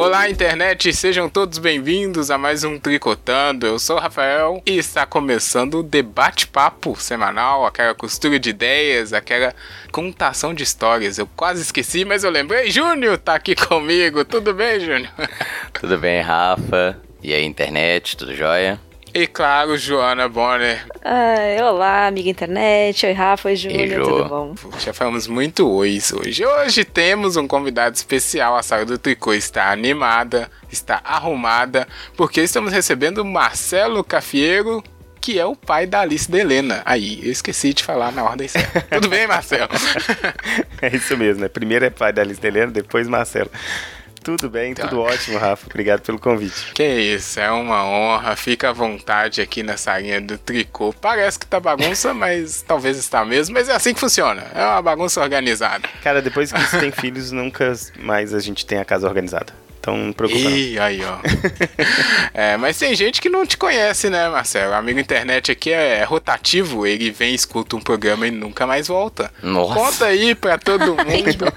Olá, internet, sejam todos bem-vindos a mais um Tricotando. Eu sou o Rafael e está começando o debate-papo semanal, aquela costura de ideias, aquela contação de histórias. Eu quase esqueci, mas eu lembrei. Júnior tá aqui comigo. Tudo bem, Júnior? Tudo bem, Rafa? E aí, internet, tudo jóia? E claro, Joana Bonner. Ai, olá, amiga internet. Oi, Rafa, oi, Júnior, tudo bom? Já falamos muito ois hoje. Hoje temos um convidado especial. A sala do Tricô está animada, está arrumada, porque estamos recebendo Marcelo Cafieiro, que é o pai da Alice de Helena. Aí, eu esqueci de falar na ordem certa. Tudo bem, Marcelo? é isso mesmo, né? Primeiro é pai da Alice de Helena, depois Marcelo. Tudo bem, tá. tudo ótimo, Rafa. Obrigado pelo convite. Que isso, é uma honra. Fica à vontade aqui nessa linha do tricô. Parece que tá bagunça, mas talvez está mesmo. Mas é assim que funciona. É uma bagunça organizada. Cara, depois que você tem filhos, nunca mais a gente tem a casa organizada. Então não preocupa. Ih, aí, ó. é, mas tem gente que não te conhece, né, Marcelo? O amigo internet aqui é rotativo, ele vem, escuta um programa e nunca mais volta. Nossa. Conta aí pra todo mundo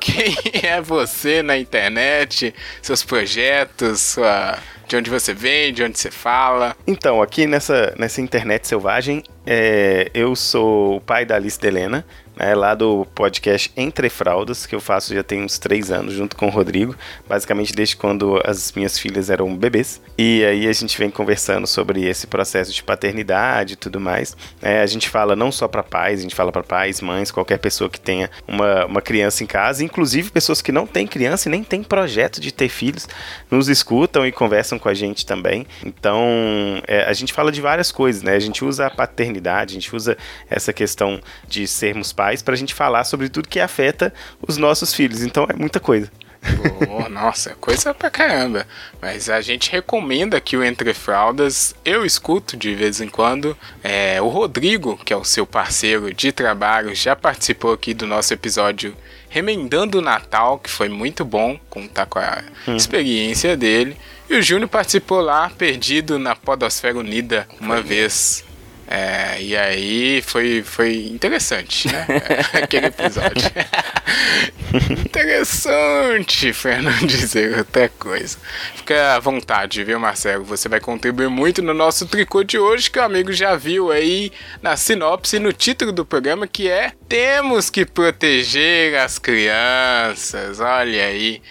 quem é você na internet, seus projetos, sua de onde você vem, de onde você fala. Então, aqui nessa, nessa internet selvagem, é, eu sou o pai da Alice Helena né, lá do podcast Entre Fraldas, que eu faço já tem uns três anos, junto com o Rodrigo, basicamente desde quando as minhas filhas eram bebês. E aí a gente vem conversando sobre esse processo de paternidade e tudo mais. É, a gente fala não só para pais, a gente fala para pais, mães, qualquer pessoa que tenha uma, uma criança em casa, inclusive pessoas que não têm criança e nem têm projeto de ter filhos, nos escutam e conversam com a gente também. Então, é, a gente fala de várias coisas, né? A gente usa a paternidade, a gente usa essa questão de sermos pais para a gente falar sobre tudo que afeta os nossos filhos. Então é muita coisa. Oh, nossa, coisa pra caramba. Mas a gente recomenda que o Entre Fraldas eu escuto de vez em quando. É, o Rodrigo, que é o seu parceiro de trabalho, já participou aqui do nosso episódio Remendando o Natal, que foi muito bom contar com a hum. experiência dele. E o Júnior participou lá, perdido na Podosfera Unida, uma vez. É, e aí foi, foi interessante, né? Aquele episódio. interessante, para não dizer outra coisa. Fica à vontade, viu, Marcelo? Você vai contribuir muito no nosso tricô de hoje, que o amigo já viu aí na sinopse, no título do programa, que é Temos que proteger as crianças. Olha aí.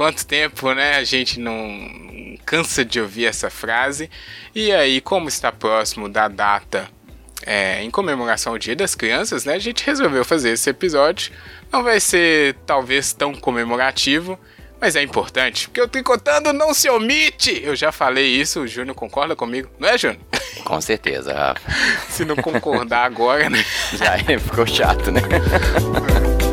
Quanto tempo, né? A gente não cansa de ouvir essa frase. E aí, como está próximo da data é, em comemoração ao Dia das Crianças, né? A gente resolveu fazer esse episódio. Não vai ser talvez tão comemorativo, mas é importante, porque o Tricotando não se omite. Eu já falei isso, o Júnior concorda comigo, não é, Júnior? Com certeza, Rafa. se não concordar agora, né? Já ficou chato, né?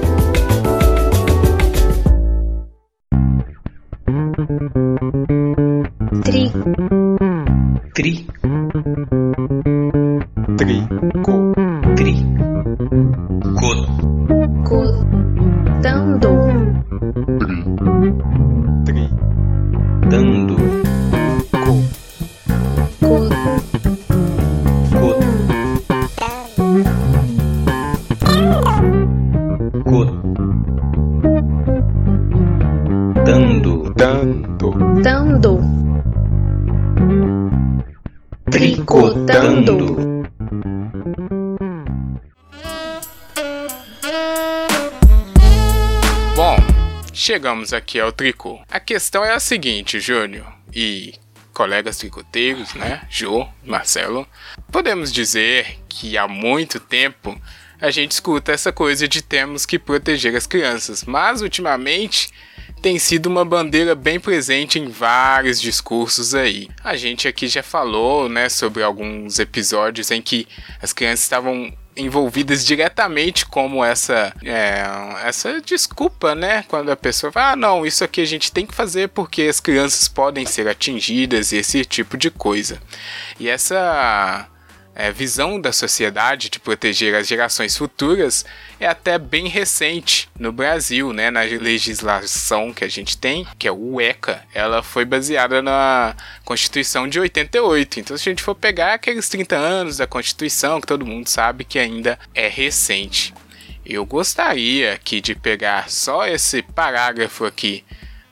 Tri. Tri. Tri. Co. Tri. Co. Co. chegamos aqui ao tricô. A questão é a seguinte, Júnior e colegas tricoteiros, né? Jô, Marcelo. Podemos dizer que há muito tempo a gente escuta essa coisa de temos que proteger as crianças, mas ultimamente tem sido uma bandeira bem presente em vários discursos aí. A gente aqui já falou, né, sobre alguns episódios em que as crianças estavam envolvidas diretamente como essa é, essa desculpa, né? Quando a pessoa fala, ah, não, isso aqui a gente tem que fazer porque as crianças podem ser atingidas e esse tipo de coisa. E essa é, visão da sociedade de proteger as gerações futuras é até bem recente no Brasil, né? Na legislação que a gente tem, que é o ECA, ela foi baseada na Constituição de 88. Então, se a gente for pegar aqueles 30 anos da Constituição, que todo mundo sabe que ainda é recente. Eu gostaria aqui de pegar só esse parágrafo aqui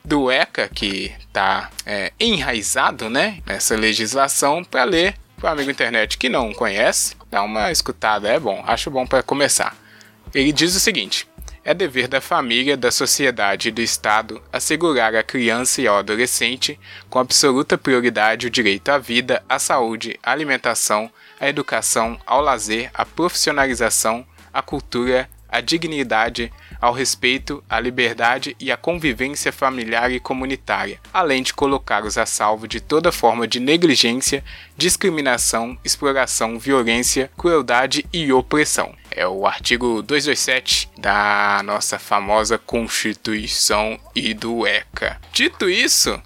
do ECA, que está é, enraizado né, nessa legislação, para ler o amigo internet que não conhece, dá uma escutada, é bom, acho bom para começar. Ele diz o seguinte: é dever da família, da sociedade e do Estado assegurar à criança e ao adolescente, com absoluta prioridade, o direito à vida, à saúde, à alimentação, à educação, ao lazer, à profissionalização, à cultura, à dignidade, ao respeito, à liberdade e à convivência familiar e comunitária, além de colocá-los a salvo de toda forma de negligência, discriminação, exploração, violência, crueldade e opressão. É o artigo 227 da nossa famosa Constituição e do ECA. Dito isso,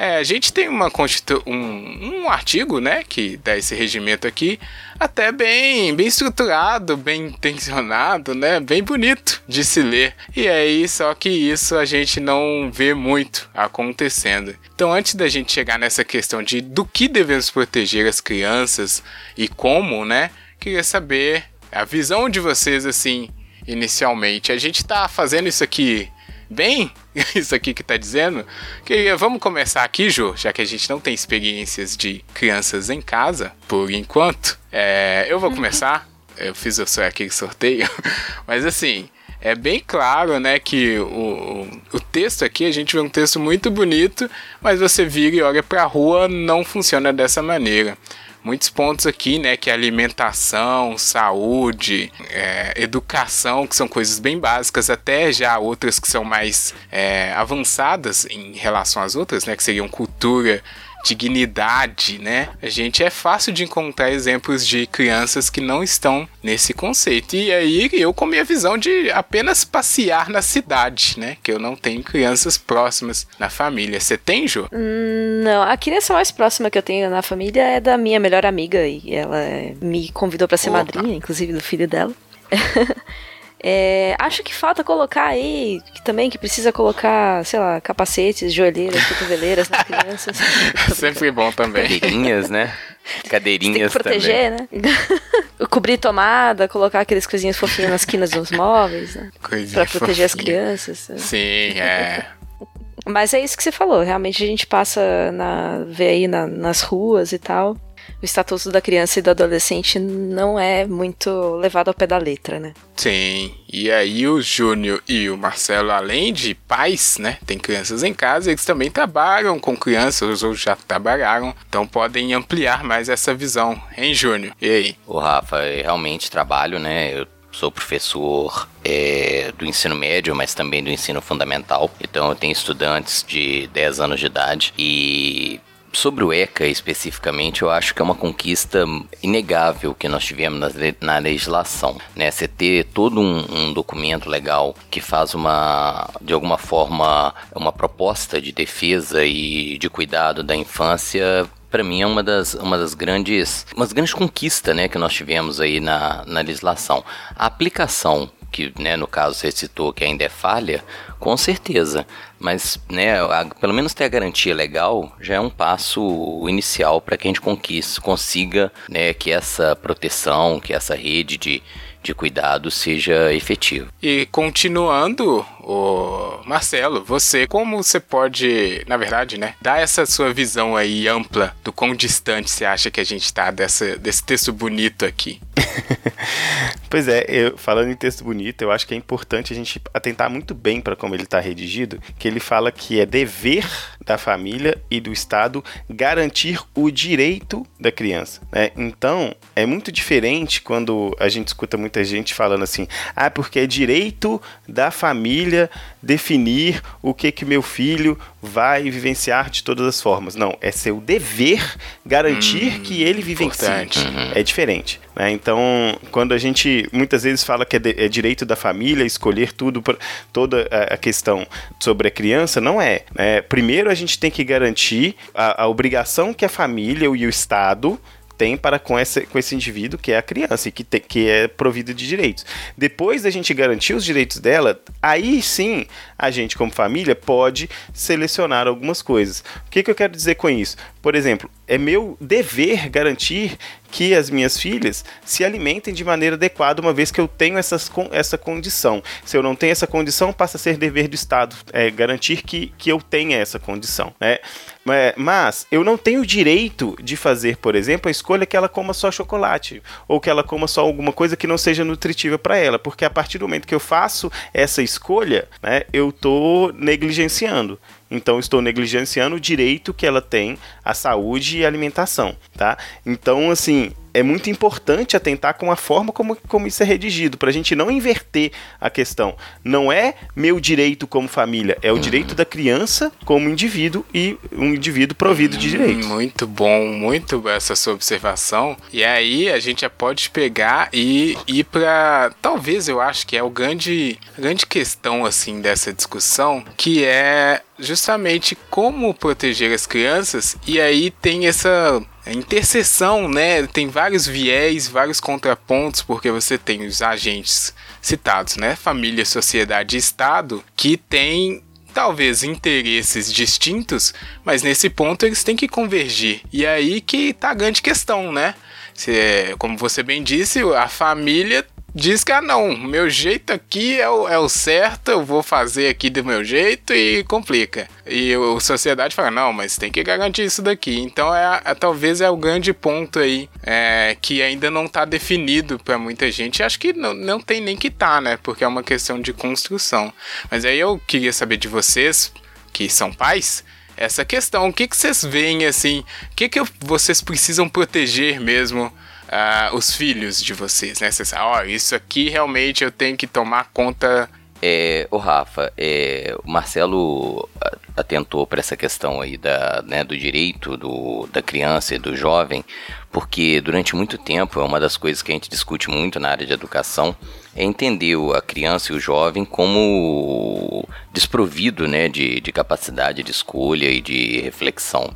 é, a gente tem uma constitu um, um artigo, né, que dá esse regimento aqui, até bem, bem estruturado, bem intencionado, né, bem bonito de se ler. E aí, só que isso a gente não vê muito acontecendo. Então, antes da gente chegar nessa questão de do que devemos proteger as crianças e como, né, queria saber a visão de vocês assim, inicialmente. A gente tá fazendo isso aqui bem isso aqui que tá dizendo. Que vamos começar aqui, Jô, já que a gente não tem experiências de crianças em casa, por enquanto. É, eu vou começar. Eu fiz o seu aquele sorteio, mas assim. É bem claro, né, que o, o texto aqui, a gente vê um texto muito bonito, mas você vira e olha para a rua, não funciona dessa maneira muitos pontos aqui, né? Que é alimentação, saúde, é, educação, que são coisas bem básicas, até já outras que são mais é, avançadas em relação às outras, né? Que seriam cultura, dignidade, né? A gente é fácil de encontrar exemplos de crianças que não estão nesse conceito. E aí eu com minha visão de apenas passear na cidade, né? Que eu não tenho crianças próximas na família. Você tem, Jô? Hum, não, a criança mais próxima que eu tenho na família é da minha melhor amiga e ela me convidou para ser Opa. madrinha, inclusive do filho dela. É, acho que falta colocar aí, que também que precisa colocar, sei lá, capacetes, joelheiras, cotoveleiras nas crianças. Sempre bom também. Cadeirinhas, né? Tem que Cadeirinhas também. proteger, né? Cobrir tomada, colocar aqueles coisinhas fofinhas nas quinas dos móveis, né? Coisinha Pra proteger as fofinha. crianças. né? Sim, é. Mas é isso que você falou. Realmente a gente passa na vê aí na- nas ruas e tal. O estatuto da criança e do adolescente não é muito levado ao pé da letra, né? Sim, e aí o Júnior e o Marcelo, além de pais, né, tem crianças em casa, eles também trabalham com crianças ou já trabalharam, então podem ampliar mais essa visão, hein, Júnior? E aí? Ô Rafa, eu realmente trabalho, né? Eu sou professor é, do ensino médio, mas também do ensino fundamental. Então eu tenho estudantes de 10 anos de idade e sobre o ECA especificamente, eu acho que é uma conquista inegável que nós tivemos na, na legislação, né? Você ter todo um, um documento legal que faz uma, de alguma forma, uma proposta de defesa e de cuidado da infância para mim é uma das, uma das grandes, umas grandes conquistas, né, que nós tivemos aí na, na legislação. A aplicação que, né, no caso você citou que ainda é falha, com certeza, mas, né, a- pelo menos ter a garantia legal já é um passo inicial para que a gente conquiste, consiga, né, que essa proteção, que essa rede de, de cuidado seja efetiva. E continuando, Marcelo, você, como você pode, na verdade, né, dar essa sua visão aí ampla do quão distante você acha que a gente tá dessa, desse texto bonito aqui? Pois é, eu, falando em texto bonito, eu acho que é importante a gente atentar muito bem para como ele está redigido, que ele fala que é dever da família e do Estado garantir o direito da criança. né? Então, é muito diferente quando a gente escuta muita gente falando assim, ah, porque é direito da família definir o que que meu filho vai vivenciar de todas as formas. Não, é seu dever garantir que ele vivencie. importante. É diferente. né? Então, quando a gente muitas vezes fala que é, de- é direito da família escolher tudo, pra- toda a, a questão sobre a criança, não é. né? Primeiro, a gente tem que garantir a, a obrigação que a família e o Estado tem para com esse, com esse indivíduo que é a criança e que, te- que é provido de direitos. Depois da gente garantir os direitos dela, aí sim a gente, como família, pode selecionar algumas coisas. O que, que eu quero dizer com isso? Por exemplo, é meu dever garantir que as minhas filhas se alimentem de maneira adequada, uma vez que eu tenho essas, essa condição. Se eu não tenho essa condição, passa a ser dever do Estado é, garantir que, que eu tenha essa condição. Né? Mas eu não tenho o direito de fazer, por exemplo, a escolha que ela coma só chocolate ou que ela coma só alguma coisa que não seja nutritiva para ela, porque a partir do momento que eu faço essa escolha, né, eu estou negligenciando. Então estou negligenciando o direito que ela tem à saúde e alimentação, tá? Então assim, é muito importante atentar com a forma como, como isso é redigido, para a gente não inverter a questão. Não é meu direito como família, é o uhum. direito da criança como indivíduo e um indivíduo provido de direitos. Muito bom, muito essa sua observação. E aí a gente já pode pegar e ir para talvez eu acho que é o grande, grande questão assim dessa discussão, que é justamente como proteger as crianças. E aí tem essa interseção, né? Tem vários viés, vários contrapontos, porque você tem os agentes citados, né? Família, sociedade e Estado, que têm talvez interesses distintos, mas nesse ponto eles têm que convergir. E aí que tá a grande questão, né? Se, como você bem disse, a família diz que, ah, não, meu jeito aqui é o, é o certo, eu vou fazer aqui do meu jeito e complica. E a sociedade fala, não, mas tem que garantir isso daqui. Então, é, é talvez é o grande ponto aí é, que ainda não está definido para muita gente. Acho que não, não tem nem que tá, né? Porque é uma questão de construção. Mas aí eu queria saber de vocês, que são pais, essa questão. O que, que vocês veem, assim, o que, que vocês precisam proteger mesmo uh, os filhos de vocês, né? Você sabe, ó, oh, isso aqui realmente eu tenho que tomar conta. É, o Rafa, é, o Marcelo atentou para essa questão aí da, né, do direito do, da criança e do jovem, porque durante muito tempo é uma das coisas que a gente discute muito na área de educação é entender a criança e o jovem como desprovido né, de, de capacidade de escolha e de reflexão.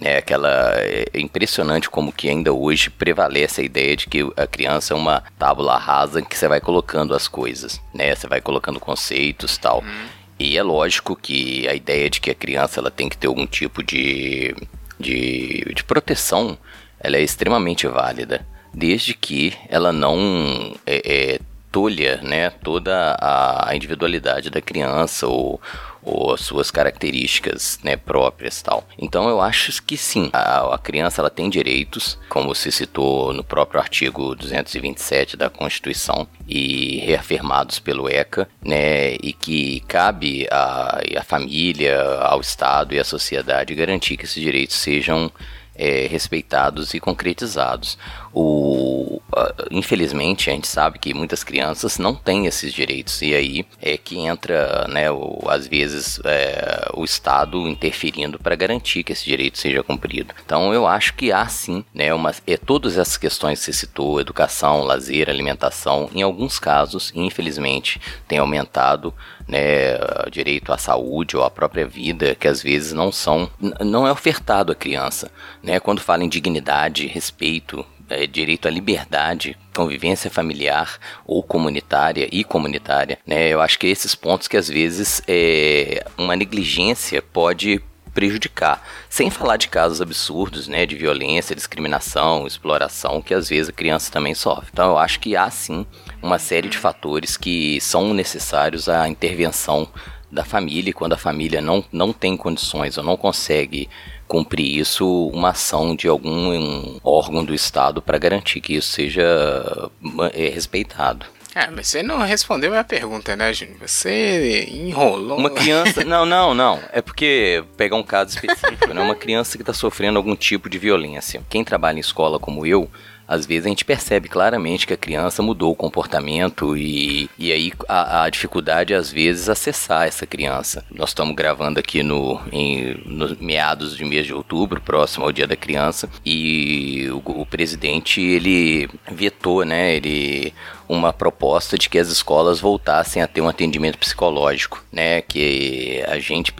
É aquela é impressionante como que ainda hoje prevalece a ideia de que a criança é uma tábula rasa em que você vai colocando as coisas, né? Você vai colocando conceitos, tal. Uhum. E é lógico que a ideia de que a criança ela tem que ter algum tipo de de, de proteção, ela é extremamente válida, desde que ela não é, é, tolha, né, toda a individualidade da criança ou ou as suas características né, próprias tal. Então eu acho que sim, a, a, criança ela tem direitos, como se citou no próprio artigo 227 da Constituição e reafirmados pelo ECA, né, e que cabe à, à família, ao Estado e à sociedade garantir que esses direitos sejam é, respeitados e concretizados. O, uh, infelizmente, a gente sabe que muitas crianças não têm esses direitos, e aí é que entra, né, o, às vezes, é, o Estado interferindo para garantir que esse direito seja cumprido. Então, eu acho que há sim, né, uma, é, todas essas questões que você citou, educação, lazer, alimentação, em alguns casos, infelizmente, tem aumentado né, direito à saúde ou à própria vida, que às vezes não são, não é ofertado à criança, né? Quando fala em dignidade, respeito, é, direito à liberdade, convivência familiar ou comunitária e comunitária, né? Eu acho que esses pontos que às vezes é, uma negligência pode prejudicar. Sem falar de casos absurdos, né, de violência, discriminação, exploração, que às vezes a criança também sofre. Então eu acho que há sim uma série de fatores que são necessários à intervenção da família e quando a família não, não tem condições ou não consegue cumprir isso, uma ação de algum órgão do Estado para garantir que isso seja é, respeitado. Ah, mas você não respondeu a minha pergunta, né, Júnior? Você enrolou. Uma criança. não, não, não. É porque pegar um caso específico, né? Uma criança que está sofrendo algum tipo de violência. Quem trabalha em escola como eu às vezes a gente percebe claramente que a criança mudou o comportamento e, e aí a, a dificuldade às vezes acessar essa criança. Nós estamos gravando aqui no, em, no meados de mês de outubro, próximo ao Dia da Criança, e o, o presidente ele vetou, né? Ele uma proposta de que as escolas voltassem a ter um atendimento psicológico, né? Que a gente,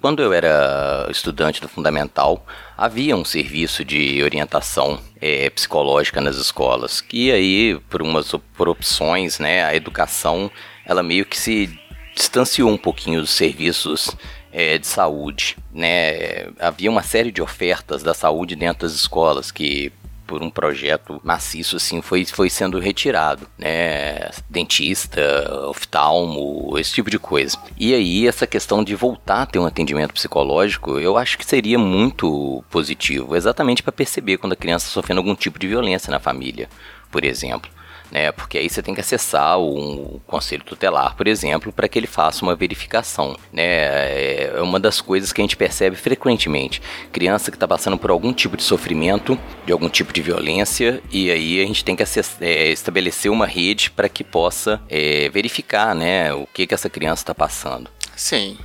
quando eu era estudante do fundamental, havia um serviço de orientação é, psicológica nas escolas, que aí por umas por opções, né? A educação ela meio que se distanciou um pouquinho dos serviços é, de saúde, né? Havia uma série de ofertas da saúde dentro das escolas que por um projeto maciço, assim, foi, foi sendo retirado, né? Dentista, oftalmo, esse tipo de coisa. E aí, essa questão de voltar a ter um atendimento psicológico, eu acho que seria muito positivo, exatamente para perceber quando a criança está sofrendo algum tipo de violência na família, por exemplo né? Porque aí você tem que acessar um conselho tutelar, por exemplo, para que ele faça uma verificação, né? É uma das coisas que a gente percebe frequentemente. Criança que está passando por algum tipo de sofrimento, de algum tipo de violência, e aí a gente tem que é, estabelecer uma rede para que possa é, verificar, né? O que que essa criança está passando. Sim,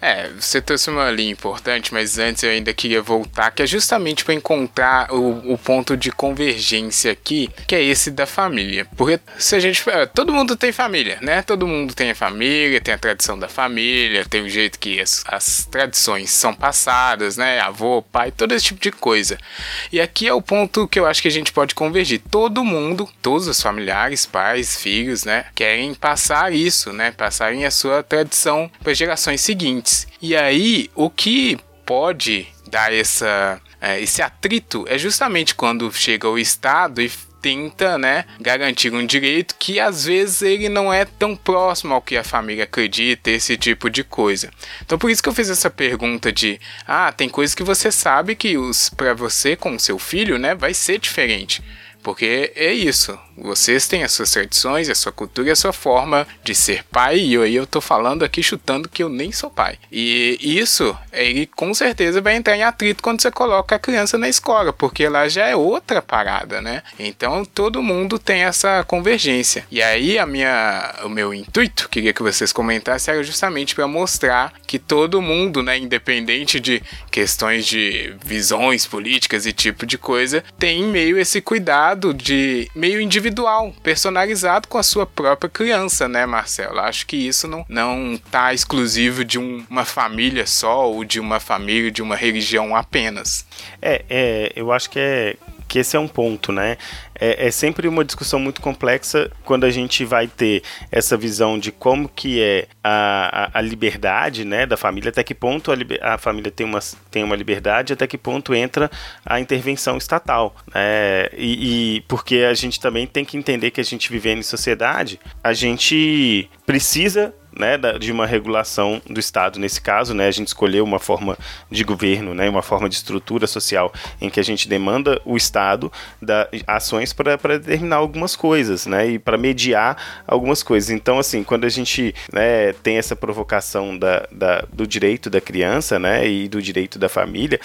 é, você trouxe uma linha importante, mas antes eu ainda queria voltar, que é justamente para encontrar o, o, ponto de convergência aqui, que é esse da família. Porque se a gente. É, todo mundo tem família, né? Todo mundo tem a família, tem a tradição da família, tem o jeito que as, as tradições são passadas, né? Avô, pai, todo esse tipo de coisa. E aqui é o ponto que eu acho que a gente pode convergir. Todo mundo, todos os familiares, pais, filhos, né? Querem passar isso, né? Passarem a sua tradição para gerações seguintes. E aí, o que pode dar essa, é, esse atrito é justamente quando chega o Estado e tenta, né, garantir um direito que às vezes ele não é tão próximo ao que a família acredita, esse tipo de coisa. Então por isso que eu fiz essa pergunta de, ah, tem coisas que você sabe que os para você com seu filho, né, vai ser diferente. Porque é isso. Vocês têm as suas tradições, a sua cultura e a sua forma de ser pai. E aí eu tô falando aqui chutando que eu nem sou pai. E isso, ele com certeza vai entrar em atrito quando você coloca a criança na escola, porque lá já é outra parada, né? Então todo mundo tem essa convergência. E aí a minha, o meu intuito, queria que vocês comentassem, era justamente para mostrar que todo mundo, né, independente de questões de visões políticas e tipo de coisa, tem meio esse cuidado de meio individual individual, personalizado com a sua própria criança, né, Marcelo? Acho que isso não, não tá exclusivo de um, uma família só ou de uma família, de uma religião apenas. É, é eu acho que é que esse é um ponto, né? É, é, sempre uma discussão muito complexa quando a gente vai ter essa visão de como que é a, a, a liberdade né, da família, até que ponto a, a, família tem uma, tem uma liberdade, até que ponto entra a intervenção estatal. Né? E, e porque a gente também tem que entender que a gente vivendo em sociedade, a gente precisa né, de uma regulação do Estado. Nesse caso, né, a gente escolheu uma forma de governo, né, uma forma de estrutura social em que a gente demanda o Estado da ações para determinar algumas coisas, né, e para mediar algumas coisas. Então, assim, quando a gente né, tem essa provocação da, da, do direito da criança, né, e do direito da família,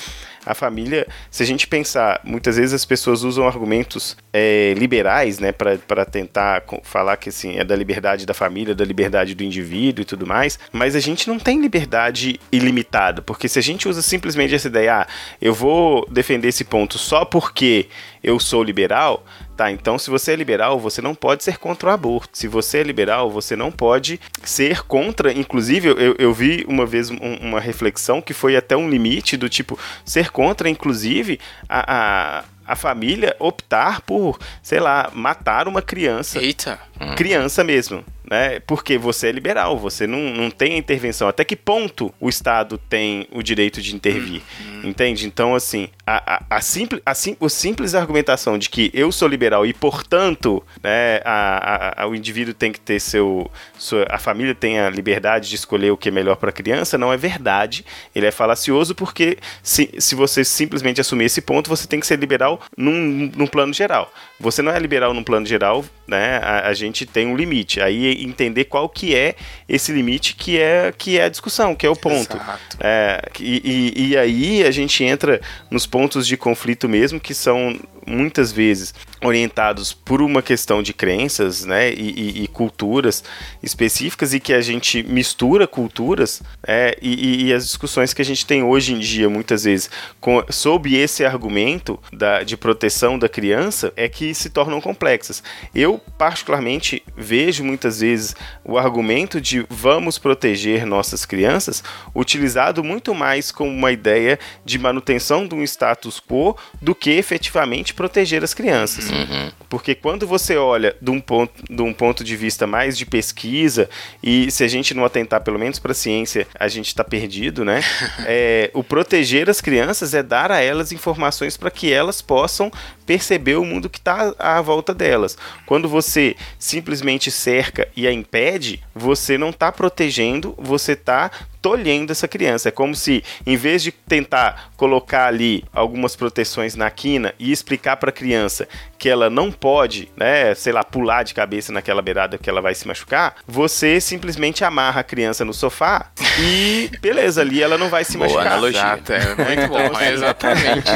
a família, se a gente pensar, muitas vezes as pessoas usam argumentos é, liberais, né, para tentar falar que assim, é da liberdade da família, da liberdade do indivíduo e tudo mais, mas a gente não tem liberdade ilimitada, porque se a gente usa simplesmente essa ideia, ah, eu vou defender esse ponto só porque eu sou liberal, Tá, então se você é liberal, você não pode ser contra o aborto. Se você é liberal, você não pode ser contra. Inclusive, eu, eu vi uma vez um, uma reflexão que foi até um limite do tipo ser contra, inclusive, a, a a família optar por, sei lá, matar uma criança. Eita. Criança mesmo né? Porque você é liberal, você não, não tem a intervenção. Até que ponto o Estado tem o direito de intervir? Uhum. Entende? Então, assim, a, a, a, simples, a, sim, simples argumentação de que eu sou liberal e, portanto, né, a, a, o indivíduo tem que ter seu. Sua, a família tem a liberdade de escolher o que é melhor para a criança, não é verdade. Ele é falacioso porque, se, se você simplesmente assumir esse ponto, você tem que ser liberal num, num plano geral. Você não é liberal num plano geral, né? A, a gente tem um limite. Aí entender qual que é esse limite que é, que é a discussão, que é o ponto. É, e, e, e aí a gente entra nos pontos de conflito mesmo, que são muitas vezes orientados por uma questão de crenças né, e, e, e culturas específicas e que a gente mistura culturas é, e, e, as discussões que a gente tem hoje em dia, muitas vezes, com, sob esse argumento da, de proteção da criança, é que se tornam complexas. Eu, particularmente, vejo muitas vezes o argumento de vamos proteger nossas crianças utilizado muito mais como uma ideia de manutenção de um status quo do que efetivamente proteger as crianças. Uhum. Porque quando você olha de um, ponto, de um ponto de vista mais de pesquisa, e se a gente não atentar pelo menos para a ciência, a gente está perdido, né? É, o proteger as crianças é dar a elas informações para que elas possam perceber o mundo que está à volta delas. Quando você simplesmente cerca e a impede, você não está protegendo, você está tolhendo essa criança. É como se, em vez de tentar colocar ali algumas proteções na quina e explicar para a criança que ela não pode, né, sei lá, pular de cabeça naquela beirada que ela vai se machucar, você simplesmente amarra a criança no sofá e beleza, ali ela não vai se Boa machucar. analogia. Exato, é muito bom. É exatamente.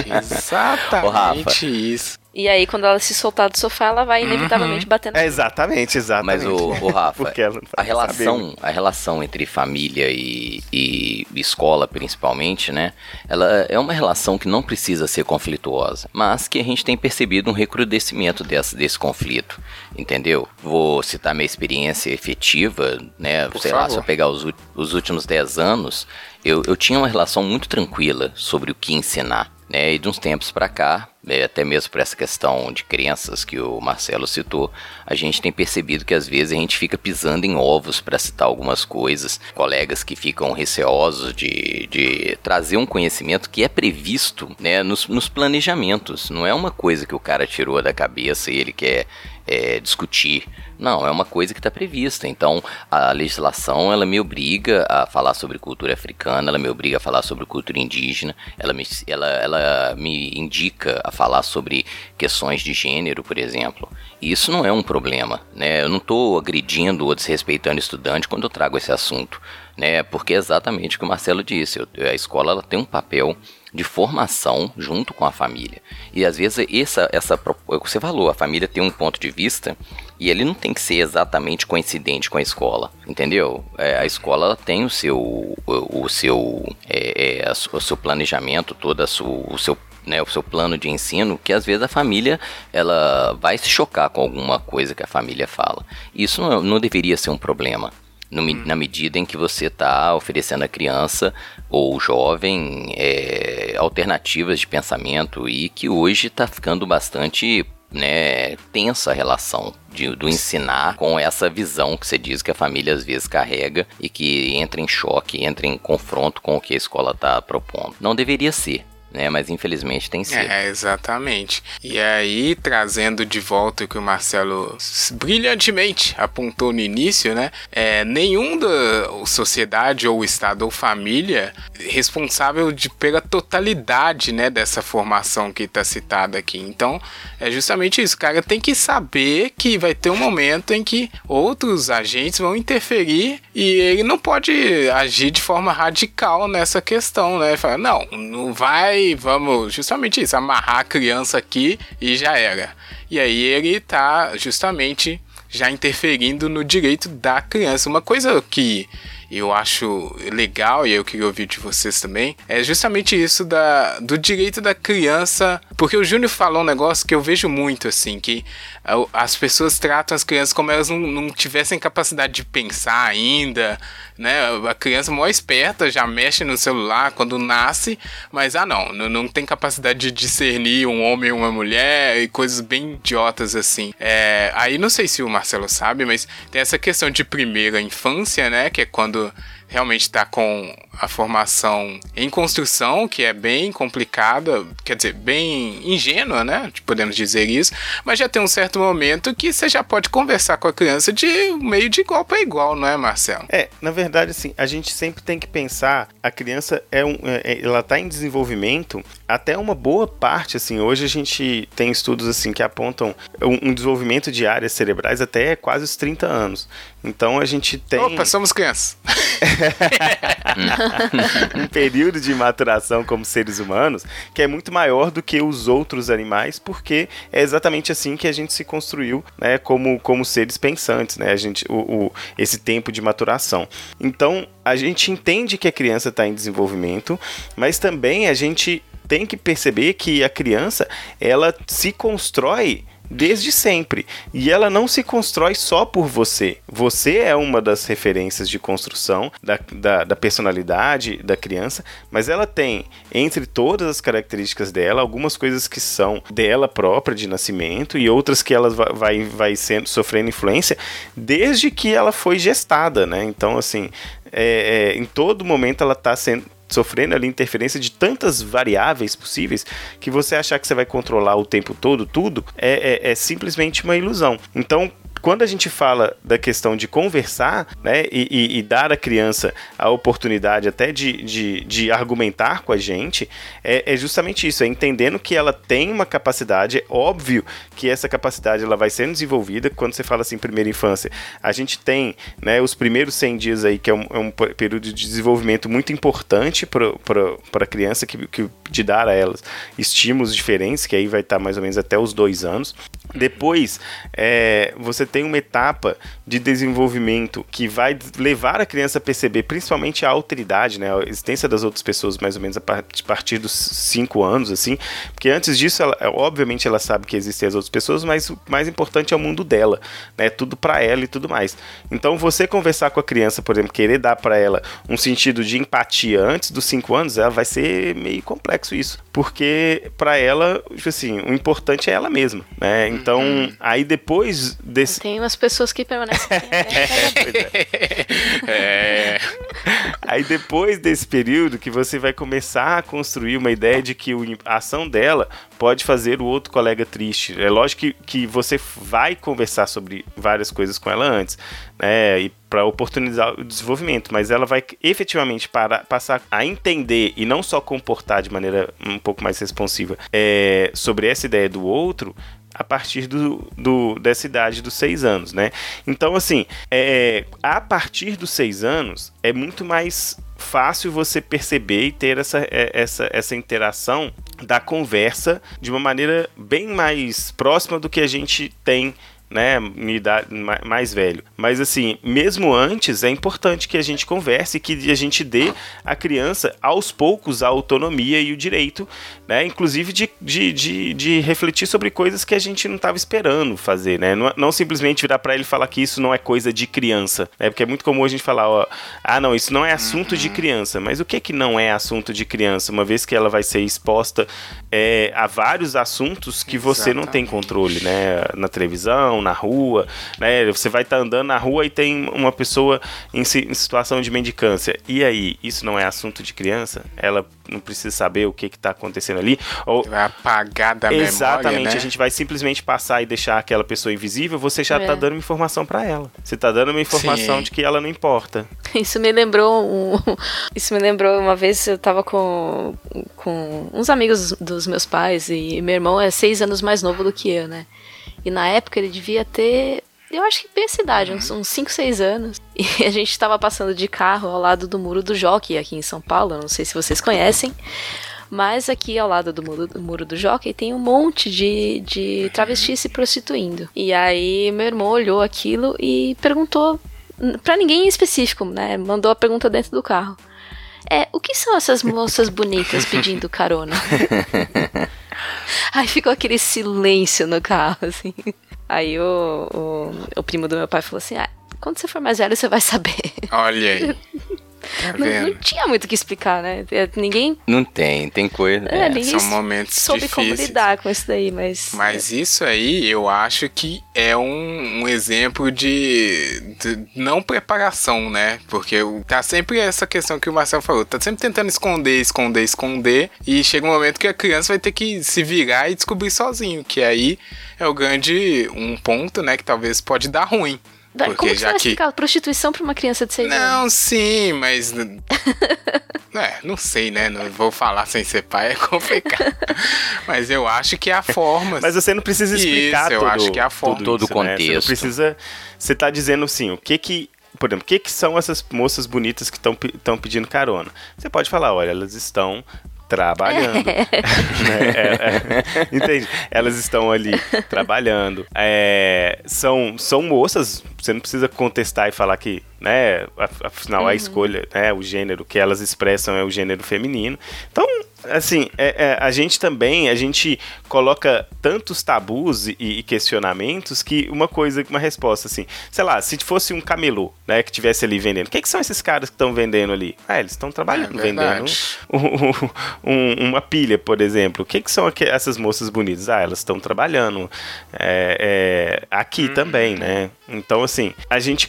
Ô, Rafa. Exatamente isso. E aí, quando ela se soltar do sofá, ela vai inevitavelmente bater na É exatamente, exatamente. Mas o, o Rafa, Porque ela não a relação, a relação entre família e, e escola, principalmente, né? Ela é uma relação que não precisa ser conflituosa, mas que a gente tem percebido um recrudescimento desse, desse conflito, entendeu? Vou citar minha experiência efetiva, né? Por Sei lá, favor. se eu pegar os, os últimos 10 anos, eu, eu tinha uma relação muito tranquila sobre o que ensinar. Né, e de uns tempos para cá, é, até mesmo por essa questão de crenças que o Marcelo citou, a gente tem percebido que às vezes a gente fica pisando em ovos para citar algumas coisas, colegas que ficam receosos de, de trazer um conhecimento que é previsto né, nos, nos planejamentos. Não é uma coisa que o cara tirou da cabeça e ele quer é, discutir. Não, é uma coisa que está prevista. Então, a legislação ela me obriga a falar sobre cultura africana, ela me obriga a falar sobre cultura indígena, ela me, ela, ela me indica a falar sobre questões de gênero, por exemplo. E isso não é um problema, né? Eu não estou agredindo ou desrespeitando estudante quando eu trago esse assunto, né? Porque é exatamente o que o Marcelo disse. Eu- a escola ela tem um papel de formação junto com a família. E às vezes essa, essa é você falou, a família tem um ponto de vista e ele não tem que ser exatamente coincidente com a escola, entendeu? É, a escola tem o seu, o, o seu, é, é, o seu planejamento, todo a su- o seu né, o seu plano de ensino, que às vezes a família ela vai se chocar com alguma coisa que a família fala. Isso não, não deveria ser um problema. No me- na medida em que você está oferecendo à criança ou jovem é, alternativas de pensamento e que hoje está ficando bastante né, tensa a relação de- do ensinar com essa visão que você diz que a família às vezes carrega e que entra em choque, entra em confronto com o que a escola está propondo. Não deveria ser, né, mas infelizmente tem sido. É, exatamente. E aí, trazendo de volta o que o Marcelo brilhantemente apontou no início, né? É, nenhum da sociedade ou estado ou família responsável de, pela totalidade, né, dessa formação que está citada aqui. Então, é justamente isso. O cara tem que saber que vai ter um momento em que outros agentes vão interferir e ele não pode agir de forma radical nessa questão, né? Fala, não, não vai, vamos, justamente isso, amarrar a criança aqui e já era. E aí ele tá justamente já interferindo no direito da criança. Uma coisa que eu acho legal e eu queria ouvir de vocês também é justamente isso da, do direito da criança, porque o Júnior falou um negócio que eu vejo muito assim, que as pessoas tratam as crianças como elas não, não tivessem capacidade de pensar ainda, né? A criança mó esperta já mexe no celular quando nasce, mas ah não, não, não tem capacidade de discernir um homem e uma mulher e coisas bem idiotas assim. É, aí não sei se o Marcelo sabe, mas tem essa questão de primeira infância, né? Que é quando realmente está com a formação em construção, que é bem complicada, quer dizer, bem ingênua, né? Podemos dizer isso, mas já tem um certo momento que você já pode conversar com a criança de meio de igual para igual, não é, Marcelo? É, na verdade, assim, a gente sempre tem que pensar, a criança é um, é- ela tá em desenvolvimento até uma boa parte, assim, hoje a gente tem estudos, assim, que apontam um, um desenvolvimento de áreas cerebrais até quase os 30 anos. Então a gente tem Opa, somos crianças. um período de maturação como seres humanos que é muito maior do que os outros animais, porque é exatamente assim que a gente se construiu, né, como, como seres pensantes, né, a gente, o, o- esse tempo de maturação. Então, a gente entende que a criança está em desenvolvimento, mas também a gente tem que perceber que a criança, ela se constrói desde sempre. E ela não se constrói só por você. Você é uma das referências de construção da, da, da personalidade da criança, mas ela tem, entre todas as características dela, algumas coisas que são dela própria de nascimento e outras que ela vai, vai sendo, sofrendo influência desde que ela foi gestada, né? Então, assim, é, é, em todo momento ela está sendo sofrendo ali interferência de tantas variáveis possíveis que você achar que você vai controlar o tempo todo tudo é, é, é simplesmente uma ilusão. Então, quando a gente fala da questão de conversar, né, e, e, e dar à criança a oportunidade até de, de, de argumentar com a gente, é, é, justamente isso, é entendendo que ela tem uma capacidade, é óbvio que essa capacidade ela vai sendo desenvolvida quando você fala assim, primeira infância. A gente tem, né, os primeiros 100 dias aí, que é um, é um período de desenvolvimento muito importante para a criança, que, que, de dar a elas estímulos diferentes, que aí vai estar mais ou menos até os dois anos. Depois, é, você tem uma etapa de desenvolvimento que vai levar a criança a perceber, principalmente a alteridade, né, a existência das outras pessoas, mais ou menos a partir dos 5 anos, assim, porque antes disso, ela, obviamente, ela sabe que existem as outras pessoas, mas o mais importante é o mundo dela, né, tudo para ela e tudo mais. Então, você conversar com a criança, por exemplo, querer dar para ela um sentido de empatia antes dos 5 anos, ela vai ser meio complexo isso, porque para ela, tipo assim, o importante é ela mesma, né? Então, uhum. aí depois desse tem umas pessoas que permanecem. é. Aí depois desse período que você vai começar a construir uma ideia de que a ação dela pode fazer o outro colega triste. É lógico que, que você vai conversar sobre várias coisas com ela antes, né? E para oportunizar o desenvolvimento, mas ela vai efetivamente para, passar a entender e não só comportar de maneira um pouco mais responsiva é, sobre essa ideia do outro a partir do, do, dessa idade dos seis anos, né? Então, assim, é, a partir dos seis anos é muito mais fácil você perceber e ter essa, é, essa, essa interação da conversa de uma maneira bem mais próxima do que a gente tem né, idade, mais velho. Mas assim, mesmo antes, é importante que a gente converse e que a gente dê à criança, aos poucos, a autonomia e o direito, né, inclusive de, de, de, de refletir sobre coisas que a gente não estava esperando fazer, né, não, não simplesmente virar para ele e falar que isso não é coisa de criança, né, porque é muito comum a gente falar, ó, ah, não, isso não é assunto de criança, mas o que que não é assunto de criança, uma vez que ela vai ser exposta é, a vários assuntos que você Exatamente. não tem controle, né, na televisão, na rua, né? Você vai estar tá andando na rua e tem uma pessoa em, em, situação de mendicância. E aí, isso não é assunto de criança? Ela não precisa saber o que está acontecendo ali? Ou vai apagar da Exatamente, memória, né? a gente vai simplesmente passar e deixar aquela pessoa invisível, você já está é. dando informação para ela. Você está dando uma informação Sim. de que ela não importa. Isso me lembrou um... Isso me lembrou uma vez eu estava com, com uns amigos dos meus pais e meu irmão é seis anos mais novo do que eu, né? E na época ele devia ter, eu acho que bem essa idade, uns 5, 6 anos. E a gente estava passando de carro ao lado do Muro do Jockey aqui em São Paulo, não sei se vocês conhecem. Mas aqui ao lado do muro, do muro do Jockey tem um monte de, de travestis se prostituindo. E aí meu irmão olhou aquilo e perguntou para ninguém em específico, né? Mandou a pergunta dentro do carro. É, o que são essas moças bonitas pedindo carona? Aí ficou aquele silêncio no carro, assim. Aí o, o, o primo do meu pai falou assim: ah, quando você for mais velho, você vai saber. Olha aí. Tá não, não, tinha muito o que explicar, né? É, ninguém. Não tem, tem coisa. É, é. Ninguém São momentos soube difíceis. como lidar com isso daí, mas. Mas isso aí eu acho que é um, um exemplo de, de, não preparação, né? Porque tá sempre essa questão que o Marcelo falou, tá sempre tentando esconder, esconder, esconder, e chega um momento que a criança vai ter que se virar e descobrir sozinho, que aí é o grande um ponto, né? Que talvez pode dar ruim. Porque Como que já você vai que... explicar prostituição para uma criança de 6 anos? Não, sim, mas. é, não sei, né? Não vou falar sem ser pai, é complicado. mas eu acho que é a forma. Mas você não precisa explicar isso, todo, eu acho que é a forma. todo o contexto. Né? Você não precisa. Você tá dizendo assim, o que que por exemplo, o que, que são essas moças bonitas que estão pedindo carona? Você pode falar, olha, elas estão trabalhando. É. é, é, entende? Elas estão ali trabalhando. É, são, são moças, você não precisa contestar e falar que né? Afinal, a escolha, né? O gênero que elas expressam é o gênero feminino. Então, assim, é, é, a gente também, a gente coloca tantos tabus e, e, questionamentos que uma coisa, uma resposta assim, sei lá, se fosse um camelô, né, que tivesse ali vendendo, o que, que são esses caras que estão vendendo ali? Ah, eles estão trabalhando, É vendendo um- um- uma pilha, por exemplo. O que, que são essas moças bonitas? Ah, elas estão trabalhando é, é, aqui também, né? Então, assim, a gente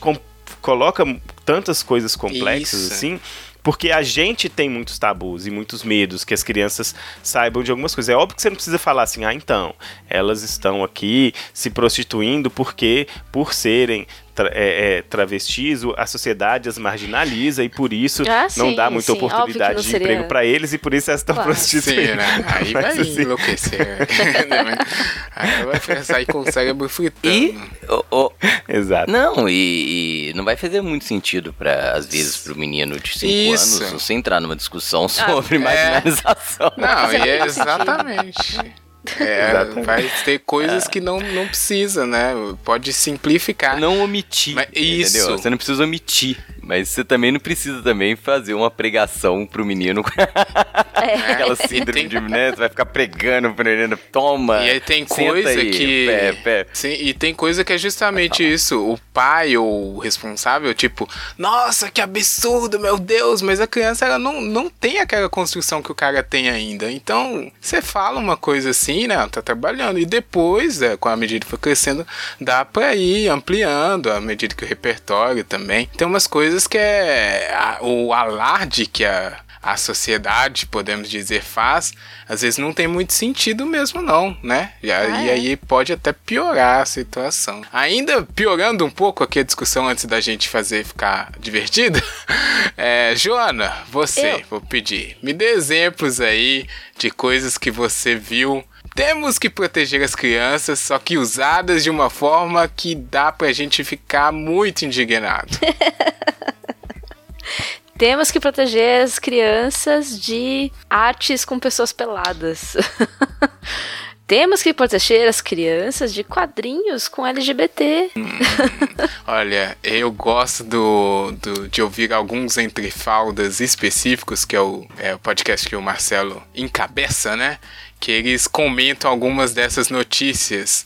coloca tantas coisas complexas Isso. assim. Porque a gente tem muitos tabus e muitos medos que as crianças saibam de algumas coisas. É óbvio que você não precisa falar assim, ah, então, elas estão aqui se prostituindo porque, por serem tra- é, é, travestis, o- a sociedade as marginaliza e por isso Ah, não sim, dá muita sim, oportunidade não de seria- emprego para eles e por isso elas estão Claro. prostituindo. Sim, né? Aí vai assim, enlouquecer. Aí vai sair com o cérebro fritando. E. ô, ô, Exato. não, e, e não vai fazer muito sentido para às vezes pro menino de 5 Isso. anos você entrar numa discussão sobre é. marginalização. Não, e é Faz sentido. exatamente. É, Exatamente. vai ter coisas que não, não precisa, né? Pode simplificar. Não omitir. Mas isso. Entendeu? Você não precisa omitir. Mas você também não precisa também fazer uma pregação pro menino com É. aquela síndrome tem- de né? Você vai ficar pregando pro menino. Toma. E aí tem coisa aí, que. pé, pé. Sim, e tem coisa que é justamente isso. O pai ou o responsável, tipo, nossa, que absurdo, meu Deus, mas a criança ela não, não tem aquela construção que o cara tem ainda. Então, você fala uma coisa assim, né? ela Tá trabalhando. E depois, é, com a medida que for crescendo, dá pra ir ampliando à medida que o repertório também. Tem umas coisas que é a- o alarde que a a sociedade, podemos dizer, faz, às vezes não tem muito sentido mesmo, não, né? E, Ah, e é? aí pode até piorar a situação. Ainda piorando um pouco aqui a discussão antes da gente fazer ficar divertido, é, Joana, você, Eu. vou pedir, me dê exemplos aí de coisas que você viu. Temos que proteger as crianças, só que usadas de uma forma que dá pra gente ficar muito indignado. Temos que proteger as crianças de artes com pessoas peladas. Temos que proteger as crianças de quadrinhos com LGBT. Olha, eu gosto do, do- de ouvir alguns entre faldas específicos, que é o, é o podcast que o Marcelo encabeça, né? Que eles comentam algumas dessas notícias.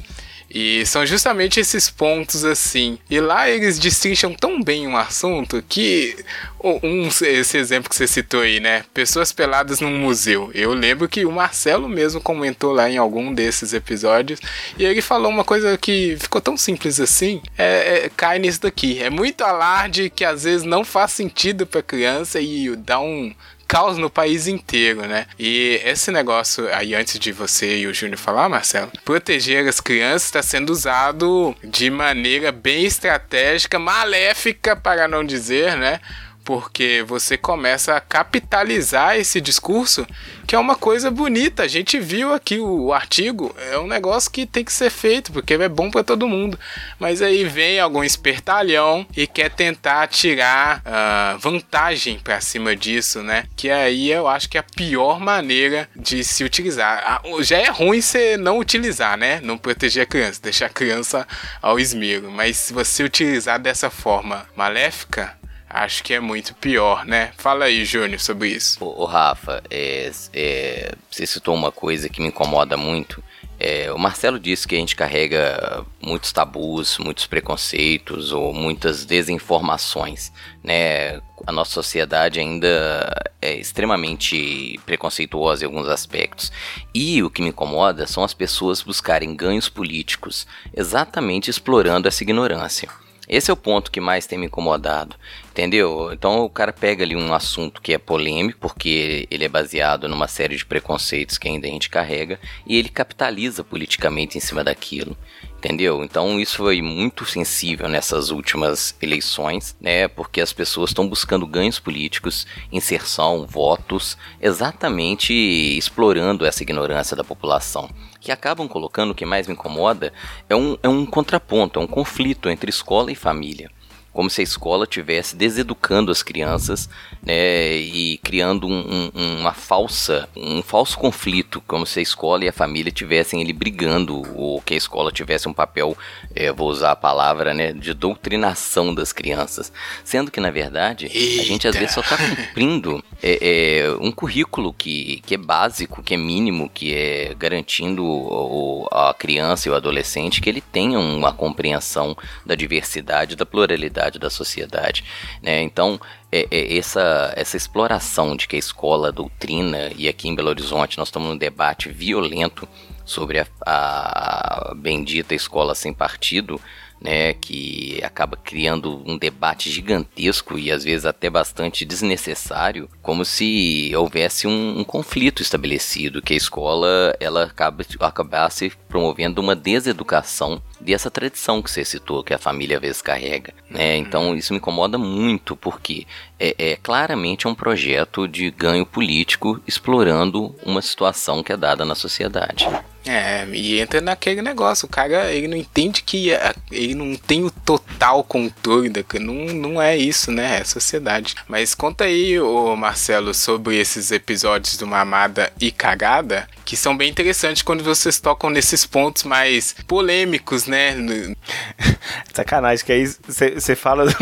E são justamente esses pontos assim. E lá eles destrincham tão bem um assunto que. Um, esse exemplo que você citou aí, né? Pessoas peladas num museu. Eu lembro que o Marcelo mesmo comentou lá em algum desses episódios. E ele falou uma coisa que ficou tão simples assim. É, é, cai nisso daqui. É muito alarde que às vezes não faz sentido pra criança e dá um caos no país inteiro, né? E esse negócio aí, antes de você e o Júnior falar, Marcelo, proteger as crianças está sendo usado de maneira bem estratégica, maléfica, para não dizer, né? Porque você começa a capitalizar esse discurso, que é uma coisa bonita. A gente viu aqui o artigo, é um negócio que tem que ser feito, porque é bom para todo mundo. Mas aí vem algum espertalhão e quer tentar tirar ah, vantagem para cima disso, né? Que aí eu acho que é a pior maneira de se utilizar. Ah, Já é ruim você não utilizar, né? Não proteger a criança, deixar a criança ao esmero. Mas se você utilizar dessa forma maléfica, acho que é muito pior, né? Fala aí, Júnior, sobre isso. Ô, ô, Rafa, é, é, você citou uma coisa que me incomoda muito. É, o Marcelo disse que a gente carrega muitos tabus, muitos preconceitos ou muitas desinformações, né? A nossa sociedade ainda é extremamente preconceituosa em alguns aspectos. E o que me incomoda são as pessoas buscarem ganhos políticos, exatamente explorando essa ignorância. Esse é o ponto que mais tem me incomodado, entendeu? Então o cara pega ali um assunto que é polêmico, porque ele é baseado numa série de preconceitos que ainda a gente carrega, e ele capitaliza politicamente em cima daquilo, entendeu? Então isso foi muito sensível nessas últimas eleições, né? Porque as pessoas estão buscando ganhos políticos, inserção, votos, exatamente explorando essa ignorância da população que acabam colocando, o que mais me incomoda, é um, é um contraponto, é um conflito entre escola e família. Como se a escola tivesse deseducando as crianças, né, e criando um, um, uma falsa, um falso conflito, como se a escola e a família tivessem ele brigando, ou que a escola tivesse um papel, é, vou usar a palavra, né, de doutrinação das crianças, sendo que na verdade Eita. a gente às vezes só está cumprindo é, é, um currículo que, que é básico, que é mínimo, que é garantindo o, a criança e o adolescente que ele tenha uma compreensão da diversidade, da pluralidade da sociedade, né? Então é, é, essa, essa exploração de que a escola doutrina, e aqui em Belo Horizonte nós estamos num debate violento sobre a, a bendita escola sem partido, né, que acaba criando um debate gigantesco e às vezes até bastante desnecessário, como se houvesse um, um conflito estabelecido, que a escola ela acaba, acabasse promovendo uma deseducação dessa tradição que você citou, que a família às vezes carrega. Né? Então isso me incomoda muito, porque é, é claramente um projeto de ganho político explorando uma situação que é dada na sociedade. É, e entra naquele negócio, o cara, ele não entende que a- ele não tem o total controle da não, não é isso, né, é sociedade. Mas conta aí, ô Marcelo, sobre esses episódios do Mamada e Cagada, que são bem interessantes quando vocês tocam nesses pontos mais polêmicos, né, Sacanagem, que aí você fala do,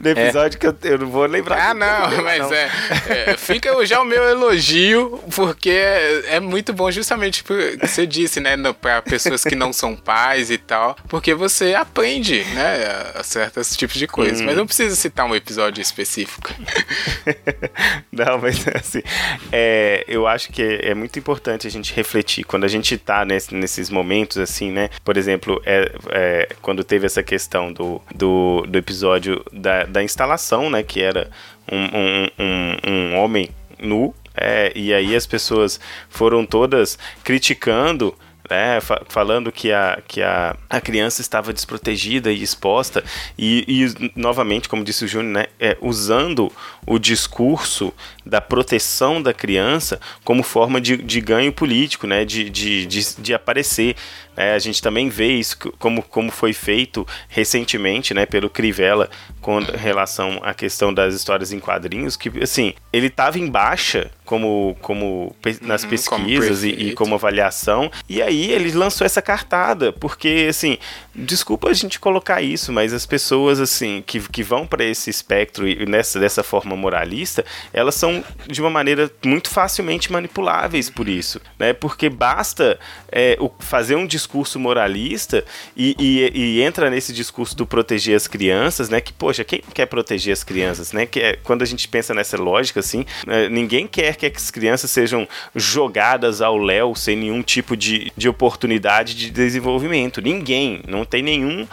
do episódio que eu, eu não vou lembrar. Ah, não, mas é, é, Fica já o meu elogio, porque é, é muito bom, justamente por você disse, né? Pra pessoas que não são pais e tal, porque você aprende, né? A, certos tipos de coisas. Mas não precisa citar um episódio específico. Não, mas assim, é, eu acho que é, é muito importante a gente refletir quando a gente tá nesse- nesses momentos, assim, né? Por exemplo, é, é, quando teve essa questão do, do, do episódio da, da instalação, né? Que era um, um, um, um homem nu, é, e aí as pessoas foram todas criticando né, fa- falando que, a, que a, a criança estava desprotegida e exposta, e, e, novamente, como disse o Júnior, né, é, usando o discurso da proteção da criança como forma de, de ganho político, né, de, de, de, de aparecer. Né. a gente também vê isso como, como foi feito recentemente né, pelo Crivella com relação à questão das histórias em quadrinhos, que assim, ele estava em baixa como, como nas Uhum, como pesquisas e, e prefeito. como avaliação. E aí ele lançou essa cartada, porque assim, desculpa a gente colocar isso, mas as pessoas assim que, que vão para esse espectro e nessa dessa forma moralista, elas são de uma maneira muito facilmente manipuláveis por isso, né? Porque basta é, o- fazer um discurso moralista e, e- e entra nesse discurso do proteger as crianças, né? Que poxa, quem quer proteger as crianças, né? Que é, quando a gente pensa nessa lógica assim, é, ninguém quer que as crianças sejam jogadas ao léu sem nenhum tipo de, de oportunidade de desenvolvimento. Ninguém, não tem nenhum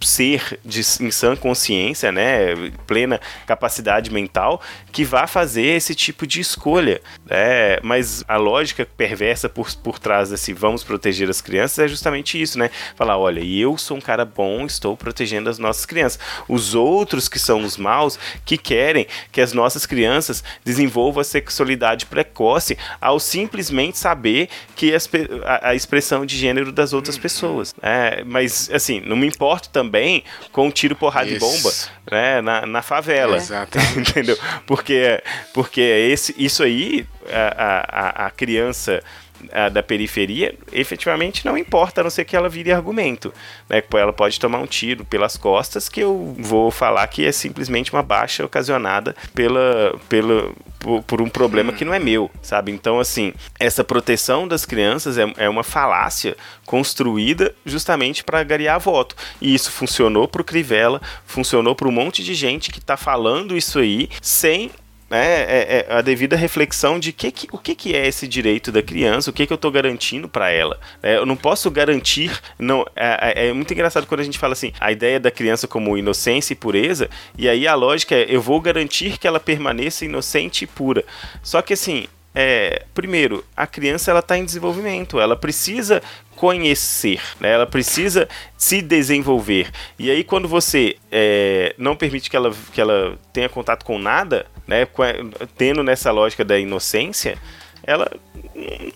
ser de, em sã consciência, né, plena capacidade mental, que vá fazer esse tipo de escolha. né? Mas a lógica perversa por, por trás desse vamos proteger as crianças é justamente isso, né? Falar, olha, eu sou um cara bom, estou protegendo as nossas crianças. Os outros que são os maus, que querem que as nossas crianças desenvolvam a sexualidade precoce ao simplesmente saber que a, a expressão de gênero das outras pessoas. É, mas, assim, não me importo também com tiro, porrada e Isso. bomba né, na, na favela. Exatamente. Entendeu? Porque, porque esse, isso aí, a, a, a criança a, da periferia, efetivamente não importa, a não ser que ela vire argumento. Né? Ela pode tomar um tiro pelas costas, que eu vou falar que é simplesmente uma baixa ocasionada pela, pela, por, por um problema que não é meu, sabe? Então, assim, essa proteção das crianças é, é uma falácia construída justamente para garear voto. E isso funcionou para o Crivella, funcionou para um monte de gente que está falando isso aí sem né, é- é a devida reflexão de que que- o que, que é esse direito da criança, o que, que eu estou garantindo para ela. É, eu não posso garantir. Não, é, é- é muito engraçado quando a gente fala assim, a ideia da criança como inocência e pureza, e aí a lógica é: eu vou garantir que ela permaneça inocente e pura. Só que assim. É, primeiro, a criança ela está em desenvolvimento, ela precisa conhecer, né? ela precisa se desenvolver. E aí, quando você é, não permite que ela, que ela tenha contato com nada, né? tendo nessa lógica da inocência, ela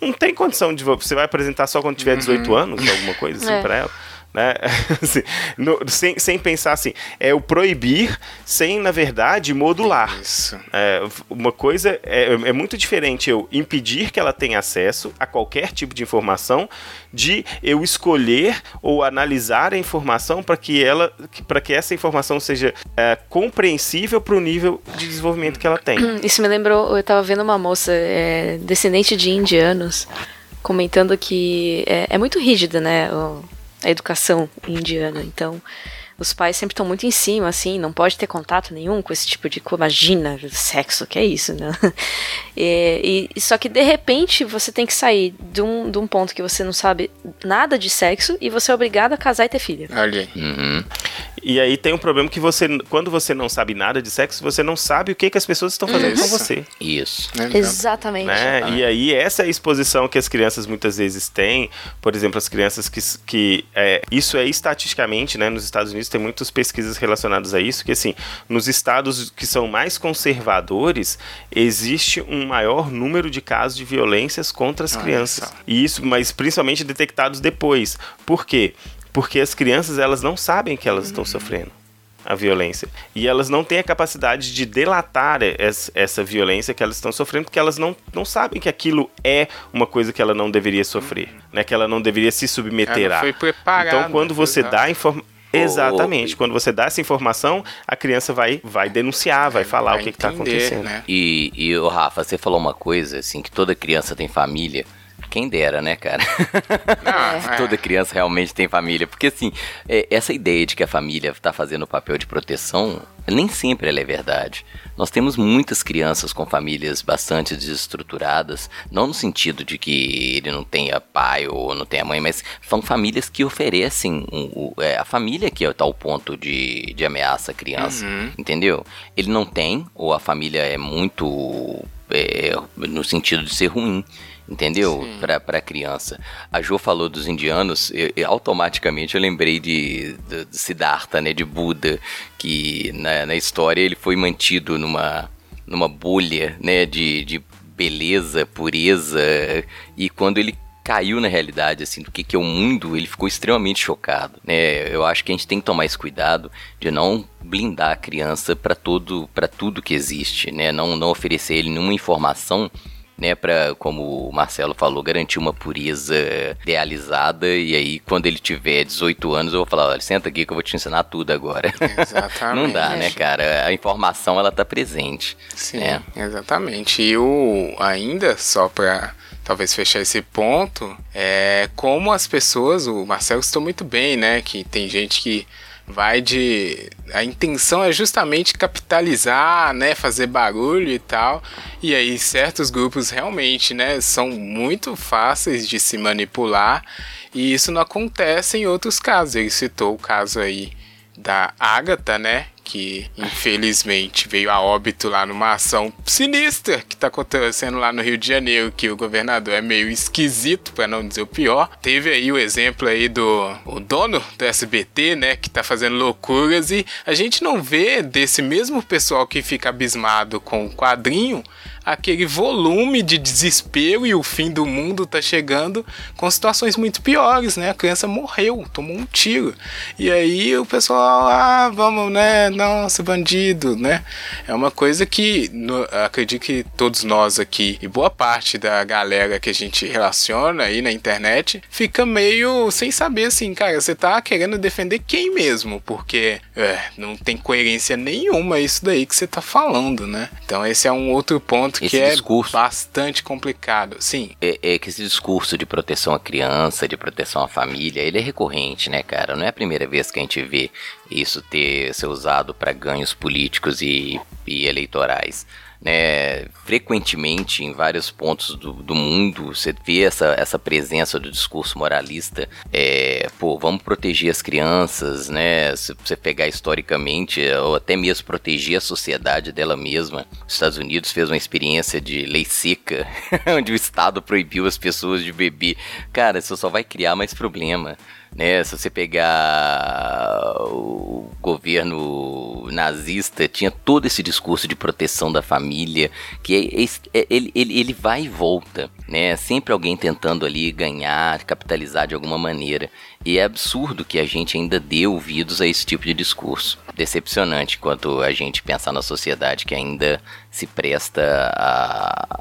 não tem condição de. Você vai apresentar só quando tiver 18 anos, alguma coisa assim É. pra ela. Né? Assim, no- sem, sem pensar assim, é o proibir sem, na verdade, modular. Isso. É, uma coisa é, é muito diferente eu impedir que ela tenha acesso a qualquer tipo de informação de eu escolher ou analisar a informação para que ela para que essa informação seja é, compreensível para o nível de desenvolvimento que ela tem. Isso me lembrou, eu tava vendo uma moça é, descendente de indianos comentando que é, é muito rígida, né, o- a educação indiana. Então, os pais sempre estão muito em cima, assim, não pode ter contato nenhum com esse tipo de coisa. Imagina, sexo, que é isso, né? E, e- só que de repente você tem que sair de um, de um ponto que você não sabe nada de sexo e você é obrigado a casar e ter filho. Olha aí. Uhum. E aí tem um problema que você quando você não sabe nada de sexo, você não sabe o que, que as pessoas estão fazendo com Isso. você. Isso. Né? Exatamente. né? E aí essa é a exposição que as crianças muitas vezes têm, por exemplo, as crianças que, que é, isso é estatisticamente, né? Nos Estados Unidos tem muitas pesquisas relacionadas a isso, que assim, nos estados que são mais conservadores, existe um maior número de casos de violências contra as Olha crianças. só. E isso, mas principalmente detectados depois. Por quê? Porque as crianças elas não sabem que elas estão sofrendo a violência. E elas não têm a capacidade de delatar es- essa violência que elas estão sofrendo, porque elas não, não sabem que aquilo é uma coisa que ela não deveria sofrer, né? Que ela não deveria se submeter Ela a. foi preparada. Então, quando você dá informação. Exatamente. Quando você dá essa informação, a criança vai, vai denunciar, vai falar Vai o que está acontecendo. Né? E, e o Rafa, você falou uma coisa, assim, que toda criança tem família. Quem dera, né, cara? Não, é. Toda criança realmente tem família. Porque, assim, é, essa ideia de que a família tá fazendo o papel de proteção, nem sempre ela é verdade. Nós temos muitas crianças com famílias bastante desestruturadas, não no sentido de que ele não tenha pai ou não tenha mãe, mas são famílias que oferecem um- o- é, a família que é tal ponto de, de ameaça à criança, Uhum. entendeu? Ele não tem, ou a família é muito é, no sentido de ser ruim. Entendeu? Pra, pra criança. A Jo falou dos indianos, e, e automaticamente eu lembrei de, de, de Siddhartha, né? De Buda, que na, na história ele foi mantido numa, numa bolha, né? De, de beleza, pureza, e quando ele caiu na realidade, assim, do que, que é o mundo, ele ficou extremamente chocado, né? Eu acho que a gente tem que tomar esse cuidado de não blindar a criança para tudo, para tudo que existe, né? Não, não oferecer ele nenhuma informação né, para como o Marcelo falou, garantir uma pureza idealizada e aí quando ele tiver 18 anos eu vou falar, olha, senta aqui que eu vou te ensinar tudo agora. Exatamente. Não dá, né, cara? A informação ela tá presente. Sim, né? exatamente. E o ainda só para talvez fechar esse ponto, é como as pessoas, o Marcelo citou muito bem, né, que tem gente que vai de a intenção é justamente capitalizar, né, fazer barulho e tal. E aí certos grupos realmente, né, são muito fáceis de se manipular e isso não acontece em outros casos. Ele citou o caso aí da Agatha, né? Que infelizmente veio a óbito lá numa ação sinistra que tá acontecendo lá no Rio de Janeiro, que o governador é meio esquisito, para não dizer o pior. Teve aí o exemplo aí do o dono do SBT, né? Que tá fazendo loucuras e a gente não vê desse mesmo pessoal que fica abismado com o quadrinho aquele volume de desespero e o fim do mundo tá chegando com situações muito piores, né? A criança morreu, tomou um tiro. E aí o pessoal, ah, vamos, né? Nossa, bandido, né? É uma coisa que no, acredito que todos nós aqui e boa parte da galera que a gente relaciona aí na internet fica meio sem saber assim, cara, você tá querendo defender quem mesmo? Porque é, não tem coerência nenhuma isso daí que você tá falando, né? Então esse é um outro ponto que Esse é discurso. bastante complicado. Sim, É, é que esse discurso de proteção à criança, de proteção à família, ele é recorrente, né, cara? Não é a primeira vez que a gente vê isso ter ser usado para ganhos políticos e, e eleitorais. Né, frequentemente em vários pontos do, do mundo você vê essa, essa presença do discurso moralista é, pô, vamos proteger as crianças né, se você pegar historicamente ou até mesmo proteger a sociedade dela mesma. Os Estados Unidos fez uma experiência de lei seca onde o Estado proibiu as pessoas de beber. Cara, isso só vai criar mais problema né? Se você pegar o governo nazista, tinha todo esse discurso de proteção da família, que é, é- ele, ele, ele vai e volta. né? Sempre alguém tentando ali ganhar, capitalizar de alguma maneira. E é absurdo que a gente ainda dê ouvidos a esse tipo de discurso. Decepcionante quanto a gente pensar na sociedade que ainda se presta a,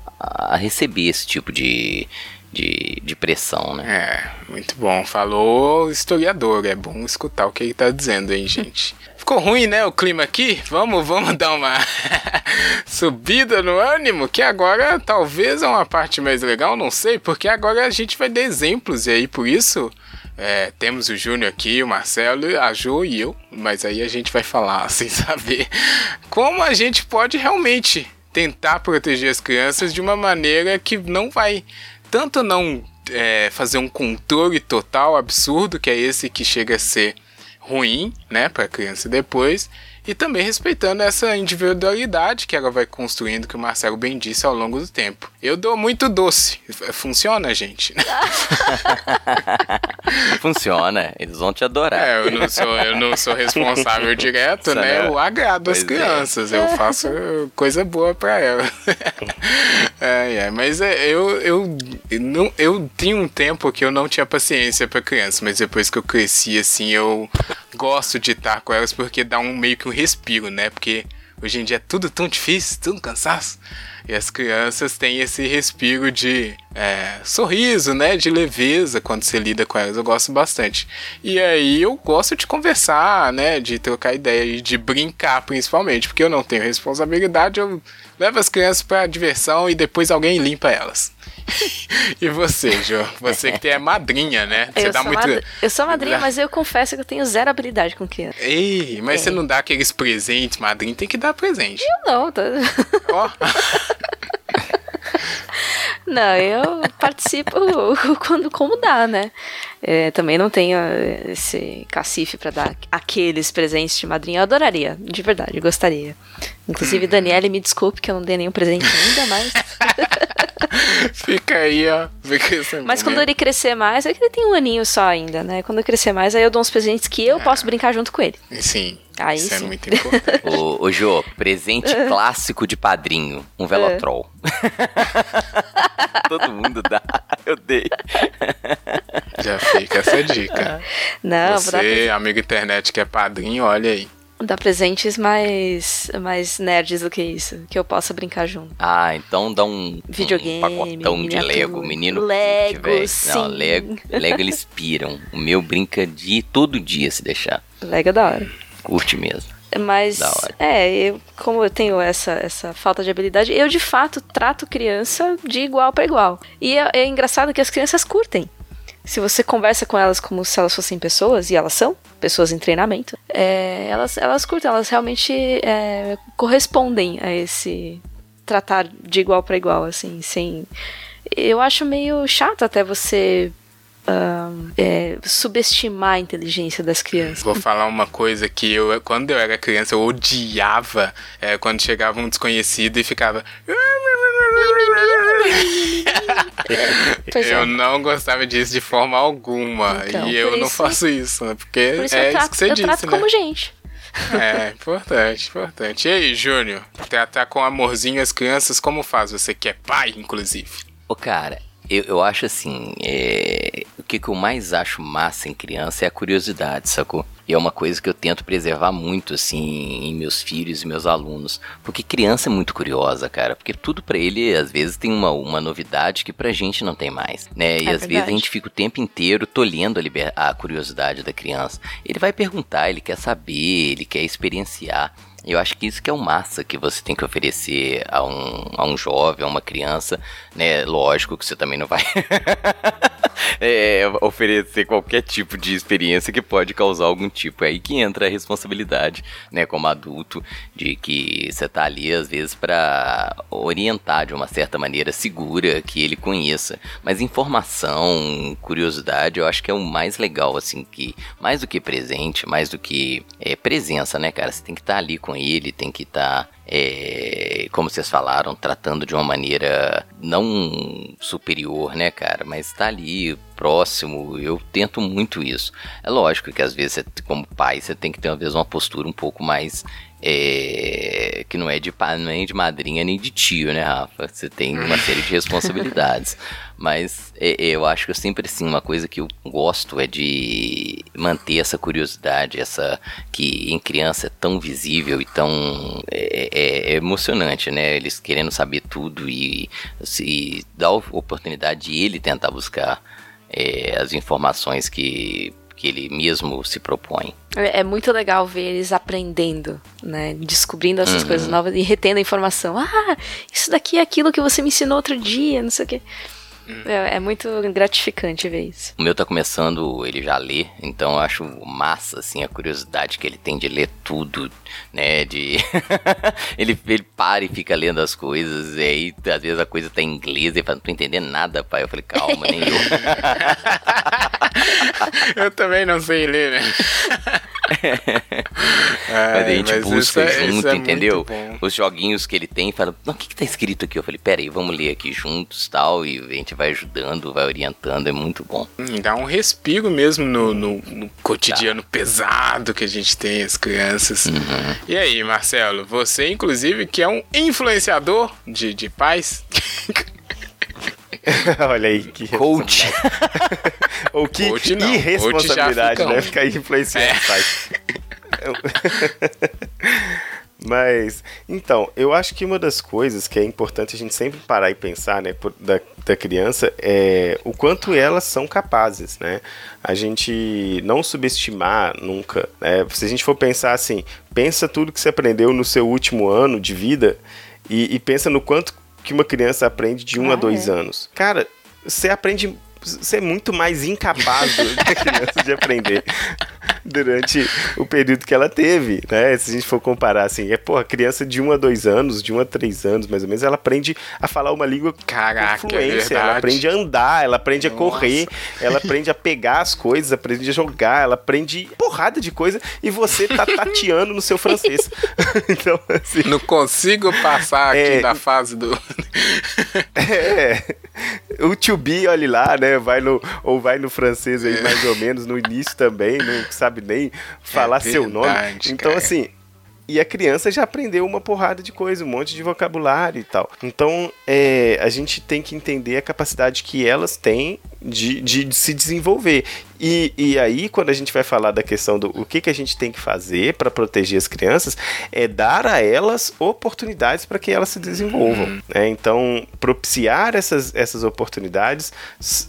a receber esse tipo de, de, de pressão, né? É, muito bom. Falou historiador. É bom escutar o que ele tá dizendo, hein, gente. Ficou ruim, né, o clima aqui? Vamos, vamos dar uma subida no ânimo, que agora talvez é uma parte mais legal, não sei, porque agora a gente vai dar exemplos, e aí por isso é, temos o Júnior aqui, o Marcelo, a Jo e eu, mas aí a gente vai falar sem saber como a gente pode realmente tentar proteger as crianças de uma maneira que não vai tanto não é, fazer um controle total absurdo, que é esse que chega a ser ruim, né, para a criança depois, e também respeitando essa individualidade que ela vai construindo, que o Marcelo bem disse ao longo do tempo. Eu dou muito doce. Funciona, gente? Funciona, eles vão te adorar. É, eu não sou, eu não sou responsável direto, Isso né? não. Eu agrado as Pois é. crianças, eu faço coisa boa para elas. é, é, mas é, eu, eu, eu não, eu tinha um tempo que eu não tinha paciência para criança, mas depois que eu cresci, assim, eu gosto de estar com elas porque dá um meio que um respiro, né? Porque hoje em dia é tudo tão difícil, tudo cansaço. E as crianças têm esse respiro de é, sorriso, né? De leveza quando você lida com elas. Eu gosto bastante. E aí eu gosto de conversar, né? De trocar ideia e de brincar, principalmente. Porque eu não tenho responsabilidade, eu levo as crianças pra diversão e depois alguém limpa elas. E você, Jô? Você que tem a madrinha, né? Você Eu dá sou, muito. madri- eu sou madrinha, dá- mas eu confesso que eu tenho zero habilidade com criança. Ei, mas É. você não dá aqueles presentes, madrinha, tem que dar presente. Eu não, tá... Ó. Não, eu participo quando como dá, né? É, também não tenho eh, esse cacife pra dar aqueles presentes de madrinha. Eu adoraria, de verdade, eu gostaria. Inclusive, Daniele, me desculpe que eu não dei nenhum presente ainda, mas. Fica aí, ó. Fica Mas quando momento. ele crescer mais, é que ele tem um aninho só ainda, né? Quando ele crescer mais, aí eu dou uns presentes que eu posso brincar junto com ele. Sim. Aí isso é sim. muito importante. Ô, ô Jô, presente clássico de padrinho, um velotrol. Todo mundo dá, eu dei. Já fica essa dica. Não, Você, amigo internet que é padrinho, olha aí. dar presentes mais, mais nerds do que isso, que eu possa brincar junto. Ah, então dá um, Videogame, um pacotão de. Lego, menino. Lego, véi. Não, sim. Lego, Lego eles piram. O meu brinca de todo dia se deixar. Legal da hora. Curte mesmo. Mas, é, eu, como eu tenho essa, essa falta de habilidade, eu de fato trato criança de igual para igual. E é, é engraçado que as crianças curtem. Se você conversa com elas como se elas fossem pessoas, e elas são, pessoas em treinamento, é, elas, elas curtem, elas realmente é, correspondem a esse tratar de igual para igual, assim, sem. Eu acho meio chato até você é, subestimar a inteligência das crianças. Vou falar uma coisa que eu, quando eu era criança, eu odiava é, quando chegava um desconhecido e ficava. Pois é. eu não gostava disso de forma alguma. Então, e eu por não isso- faço isso, né? Porque Por isso é eu isso trato, que você eu disse, trato né? como gente. É, importante, importante. E aí, Júnior? Tratar com amorzinho as crianças, como faz? Você que é pai, inclusive. Ô, cara, eu, eu acho assim, é, o que, que eu mais acho massa em criança é a curiosidade, sacou? E é uma coisa que eu tento preservar muito, assim, em meus filhos e meus alunos. Porque criança é muito curiosa, cara. Porque tudo pra ele, às vezes, tem uma, uma novidade que pra gente não tem mais, né? E É às vezes a verdade. gente fica o tempo inteiro tolhendo a, liber- a curiosidade da criança. Ele vai perguntar, ele quer saber, ele quer experienciar. Eu acho que isso que é o massa que você tem que oferecer a um, a um jovem, a uma criança, né? Lógico que você também não vai é, oferecer qualquer tipo de experiência que pode causar algum tipo. É aí que entra a responsabilidade, né? Como adulto, de que você tá ali às vezes para orientar de uma certa maneira segura que ele conheça. Mas informação, curiosidade, eu acho que é o mais legal, assim, que mais do que presente, mais do que é, presença, né, cara? Você tem que estar ali com ele, tem que estar, é, como vocês falaram, tratando de uma maneira não superior, né, cara? Mas tá ali próximo. Eu tento muito isso. É lógico que às vezes, como pai, você tem que ter às vezes uma postura um pouco mais é, que não é de nem de madrinha, nem de tio, né, Rafa? Você tem uma série de responsabilidades. Mas é, eu acho que eu sempre, assim, uma coisa que eu gosto é de manter essa curiosidade, essa que em criança é tão visível e tão é, é, é emocionante, né? Eles querendo saber tudo e, e dar a oportunidade de ele tentar buscar é, as informações que que ele mesmo se propõe. É, é muito legal ver eles aprendendo, né? Descobrindo essas Uhum. coisas novas e retendo a informação. Ah, isso daqui é aquilo que você me ensinou outro dia, não sei o quê. É, é muito gratificante ver isso. O meu tá começando, ele já lê, então eu acho massa, assim, a curiosidade que ele tem de ler tudo, né, de... ele, ele para e fica lendo as coisas, e aí às vezes a coisa tá em inglês, e ele fala, não tô entendendo nada, pai. Eu falei, calma, nem eu. Eu também não sei ler, né? Mas a gente mas busca é- junto, é entendeu? bom. Os joguinhos que ele tem, fala, o que que tá escrito aqui? Eu falei, pera aí, vamos ler aqui juntos, tal, e a gente vai ajudando, vai orientando, é muito bom. Hum, Dá um respiro mesmo no, no- no cotidiano pesado que a gente tem, as crianças. Uhum. E aí, Marcelo, você, inclusive, que é um influenciador de, de pais. Olha aí, que Coach. Ou que Coach não, irresponsabilidade, coach né? Ficar influenciando É. os pais. Mas, então, eu acho que uma das coisas que é importante a gente sempre parar e pensar, né, por- da, da criança é o quanto elas são capazes, né? A gente não subestimar nunca, né? Se a gente for pensar assim, pensa tudo que você aprendeu no seu último ano de vida e, e pensa no quanto que uma criança aprende de um a Ah, dois é. anos. Cara, você aprende. Você é muito mais incapaz do que a criança de aprender durante o período que ela teve, né? Se a gente for comparar assim, é, pô, a criança de 1 a 2 anos, de 1 a 3 anos, mais ou menos, ela aprende a falar uma língua Caraca, com é fluência, ela verdade. aprende a andar, ela aprende a Nossa. correr, ela aprende a pegar as coisas, aprende a jogar, ela aprende porrada de coisa e você tá tateando no seu francês. então, assim, Não consigo passar aqui É. da fase do. É. O to be, olha lá, né? Vai no, ou vai no francês É. aí, mais ou menos, no início também, não sabe nem falar seu nome. É verdade, Então, cara. assim. E a criança já aprendeu uma porrada de coisa, um monte de vocabulário e tal. Então, é, a gente tem que entender a capacidade que elas têm de, de, de se desenvolver. E, e aí, quando a gente vai falar da questão do o que, que a gente tem que fazer para proteger as crianças, é dar a elas oportunidades para que elas se desenvolvam. né? Então, propiciar essas, essas oportunidades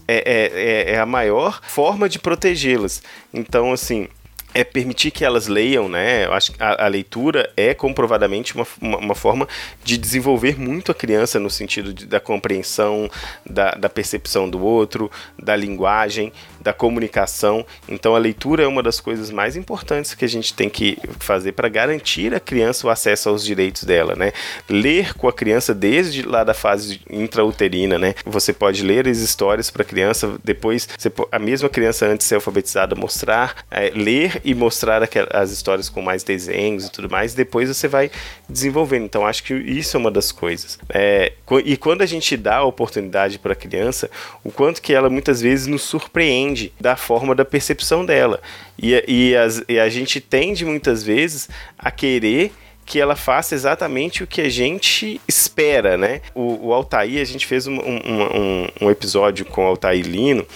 é, é, é- é a maior forma de protegê-las. Então, assim, é permitir que elas leiam, né? Eu acho que a, a leitura é comprovadamente uma, uma, uma forma de desenvolver muito a criança no sentido de- da compreensão, da, da percepção do outro, da linguagem, da comunicação. Então a leitura é uma das coisas mais importantes que a gente tem que fazer para garantir à criança o acesso aos direitos dela, né? Ler com a criança desde lá da fase intrauterina, né? Você pode ler as histórias para a criança, depois a mesma criança antes de ser alfabetizada mostrar, é, ler e mostrar as histórias com mais desenhos e tudo mais, depois você vai desenvolvendo. Então acho que isso é uma das coisas. É, e quando a gente dá a oportunidade para a criança, o quanto que ela muitas vezes nos surpreende da forma da percepção dela. E, e, as- e a gente tende muitas vezes a querer que ela faça exatamente o que a gente espera, né? O, o Altair, a gente fez um, um, um- um episódio com o Altair Lino,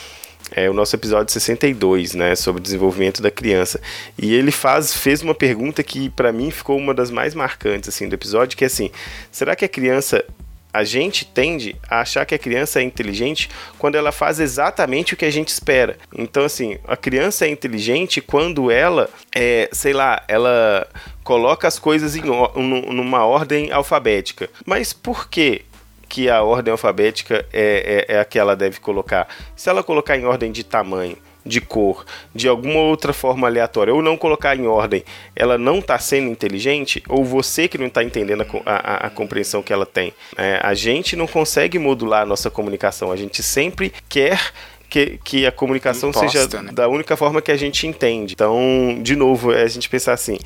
é o nosso episódio 62, né, sobre desenvolvimento da criança. E ele faz, fez uma pergunta que para mim ficou uma das mais marcantes assim do episódio, que é assim: será que a criança a gente tende a achar que a criança é inteligente quando ela faz exatamente o que a gente espera. Então, assim, a criança é inteligente quando ela, é, sei lá, ela coloca as coisas em, numa ordem alfabética. Mas por quê? que a ordem alfabética é, é, é a que ela deve colocar. Se ela colocar em ordem de tamanho, de cor, de alguma outra forma aleatória, ou não colocar em ordem, ela não está sendo inteligente, ou você que não está entendendo a, a- a- compreensão que ela tem. né? a gente não consegue modular a nossa comunicação, a gente sempre quer que, que a comunicação Imposta, seja né? da única forma que a gente entende. Então, de novo, é a gente pensar assim.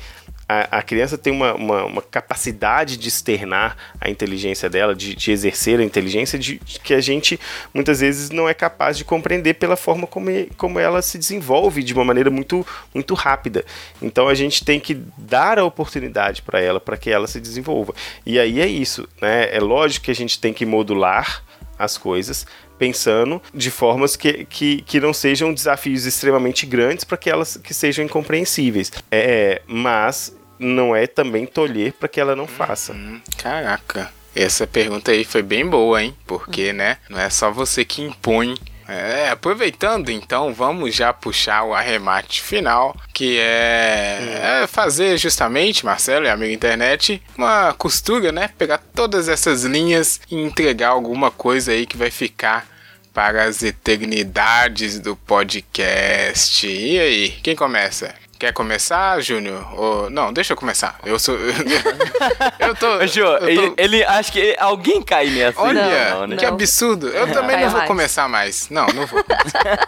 A, a criança tem uma, uma, uma, capacidade de externar a inteligência dela, de, de exercer a inteligência, de, de, que a gente muitas vezes não é capaz de compreender pela forma como, como ela se desenvolve de uma maneira muito, muito rápida. Então a gente tem que dar a oportunidade para ela, para que ela se desenvolva. E aí é isso, né? É lógico que a gente tem que modular as coisas, pensando de formas que, que, que não sejam desafios extremamente grandes para que elas que sejam incompreensíveis. É, mas não é também tolher para que ela não faça. Hum, caraca. Essa pergunta aí foi bem boa, hein? Porque, né, não é só você que impõe é, aproveitando então, vamos já puxar o arremate final, que é, é, fazer justamente, Marcelo e amigo internet, uma costura, né? Pegar todas essas linhas e entregar alguma coisa aí que vai ficar para as eternidades do podcast. E aí, quem começa? Quer começar, Júnior? Ou... Não, deixa eu começar. Eu sou. eu tô. Jô, eu tô... Ele, ele acho que alguém cai nessa. Olha, não, né? que absurdo. Eu também não vou mais. começar mais. Não, não vou.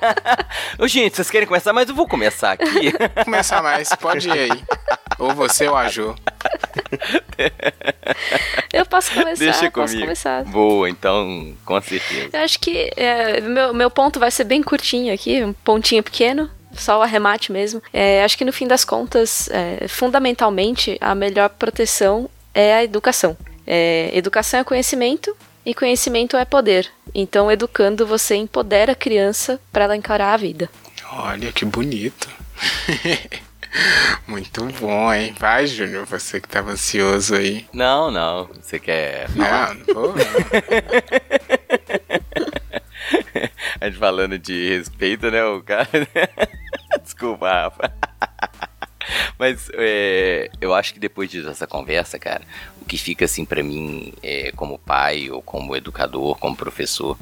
Ô, gente, vocês querem começar, mas eu vou começar aqui. começar mais, pode ir aí. Ou você ou a Jô. Eu posso começar. Deixa eu posso começar. Boa, então, com certeza. Eu acho que é, meu, meu ponto vai ser bem curtinho aqui, um pontinho pequeno só o arremate mesmo. É, acho que no fim das contas, é, fundamentalmente, a melhor proteção é a educação. É, educação é conhecimento e conhecimento é poder. Então, educando, você empodera a criança para ela encarar a vida. Olha que bonito. Muito bom, hein? Vai, Júnior, você que tava ansioso aí. Não, não. Você quer. Não, não vou. Não. a gente falando de respeito, né? O cara. Desculpa, Rafa. Mas é, eu acho que depois dessa conversa, cara, o que fica assim para mim, é, como pai ou como educador, como professor,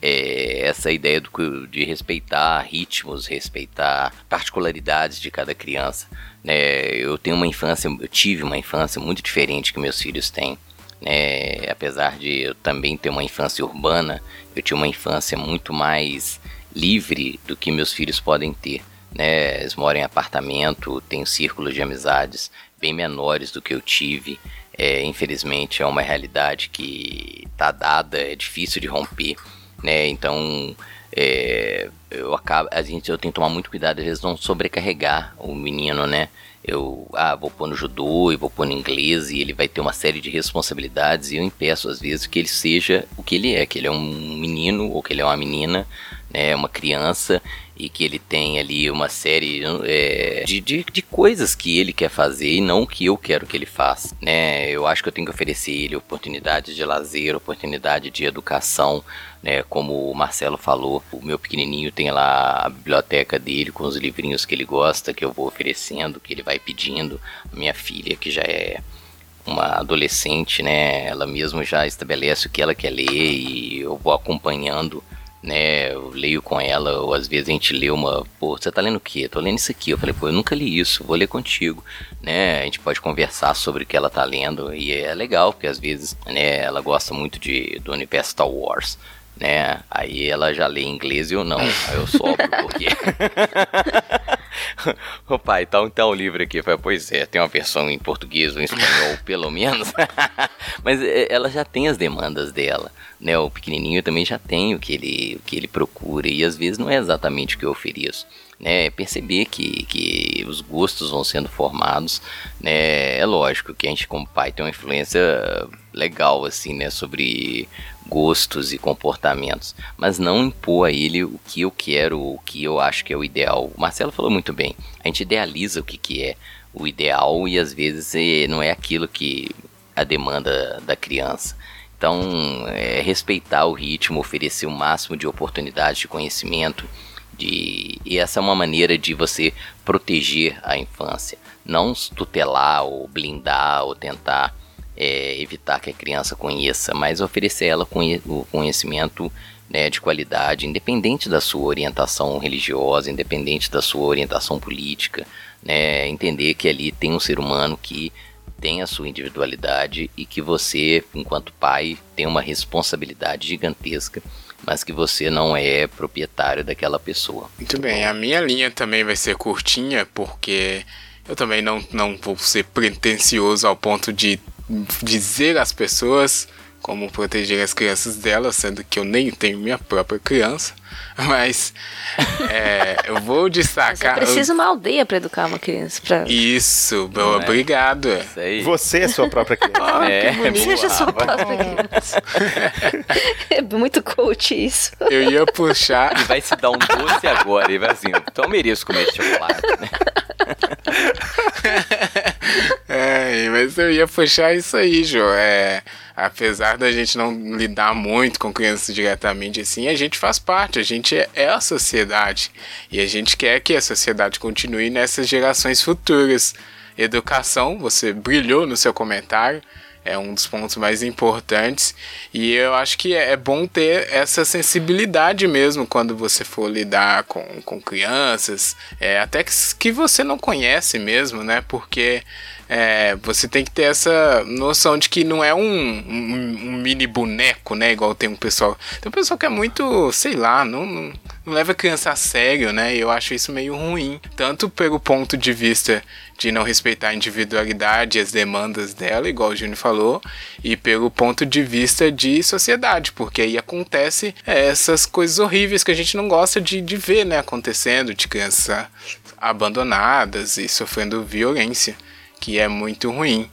é essa ideia do, de respeitar ritmos, respeitar particularidades de cada criança. Né? Eu tenho uma infância, eu tive uma infância muito diferente que meus filhos têm. Né? Apesar de eu também ter uma infância urbana, eu tinha uma infância muito mais livre do que meus filhos podem ter né? Eles moram em apartamento, têm círculos de amizades bem menores do que eu tive. É, infelizmente é uma realidade que está dada, é difícil de romper, né? Então é, eu acabo, a gente eu tenho que tomar muito cuidado, às vezes não sobrecarregar o menino, né? Eu ah, vou pôr no judô e vou pôr no inglês e ele vai ter uma série de responsabilidades e eu impeço às vezes que ele seja o que ele é, que ele é um menino ou que ele é uma menina, né, uma criança e que ele tem ali uma série é, de, de, de, coisas que ele quer fazer e não que eu quero que ele faça, né? Eu acho que eu tenho que oferecer ele oportunidades de lazer, oportunidade de educação, né? Como o Marcelo falou, o meu pequenininho tem lá a biblioteca dele com os livrinhos que ele gosta, que eu vou oferecendo, que ele vai pedindo. A minha filha, que já é uma adolescente, né? Ela mesmo já estabelece o que ela quer ler e eu vou acompanhando né? Eu leio com ela, ou às vezes a gente lê uma, pô, você tá lendo o quê? Tô lendo isso aqui. Eu falei, pô, eu nunca li isso, vou ler contigo, né? A gente pode conversar sobre o que ela tá lendo e é legal, porque às vezes, né, ela gosta muito de do universo Star Wars, né? Aí ela já lê em inglês e eu não. Aí eu sobro porque. Ô pai, tá então o livro aqui. Eu falei, pois é, tem uma versão em português ou em espanhol, pelo menos. Mas é, ela já tem as demandas dela. Né? O pequenininho também já tem o que ele, o que ele procura. E às vezes não é exatamente o que eu ofereço. Né, perceber que, que os gostos vão sendo formados, né, é lógico que a gente como pai tem uma influência legal assim, né, sobre gostos e comportamentos, mas não impor a ele o que eu quero, o que eu acho que é o ideal. O Marcelo falou muito bem, a gente idealiza o que, que é o ideal e às vezes é, não é aquilo que a demanda da criança. Então, é, respeitar o ritmo, oferecer o máximo de oportunidades de conhecimento, de... e essa é uma maneira de você proteger a infância, não tutelar ou blindar ou tentar é, evitar que a criança conheça, mas oferecer ela o conhecimento né, de qualidade, independente da sua orientação religiosa, independente da sua orientação política, né, entender que ali tem um ser humano que tem a sua individualidade e que você, enquanto pai, tem uma responsabilidade gigantesca, mas que você não é proprietário daquela pessoa. Muito bem, a minha linha também vai ser curtinha, porque Eu também não, não vou ser pretensioso ao ponto de dizer às pessoas como proteger as crianças delas, sendo que eu nem tenho minha própria criança. Mas é, eu vou destacar. Mas preciso uma aldeia para educar uma criança. Pra... Isso, é? obrigado. Isso aí. Você é sua própria criança. Ah, É. Seja sua própria criança. é muito coach isso. Eu ia puxar. E vai se dar um doce agora. E vai assim, então eu mereço comer esse chocolate. Né? É, mas eu ia puxar isso aí, Jô. É, apesar da gente não lidar muito com crianças diretamente assim, a gente faz parte, a gente é, é a sociedade. E a gente quer que a sociedade continue nessas gerações futuras. Educação, você brilhou no seu comentário, é um dos pontos mais importantes. E eu acho que é, é bom ter essa sensibilidade mesmo quando você for lidar com, com crianças, é, até que, que você não conhece mesmo, né? Porque é, você tem que ter essa noção de que não é um, um, um mini boneco, né? Igual tem um pessoal. Tem um pessoal que é muito, sei lá, não, não, não leva a criança a sério, né? E eu acho isso meio ruim. Tanto pelo ponto de vista de não respeitar a individualidade e as demandas dela, igual o Júnior falou, e pelo ponto de vista de sociedade, porque aí acontece essas coisas horríveis que a gente não gosta de, de ver, né? Acontecendo, de crianças abandonadas e sofrendo violência que é muito ruim.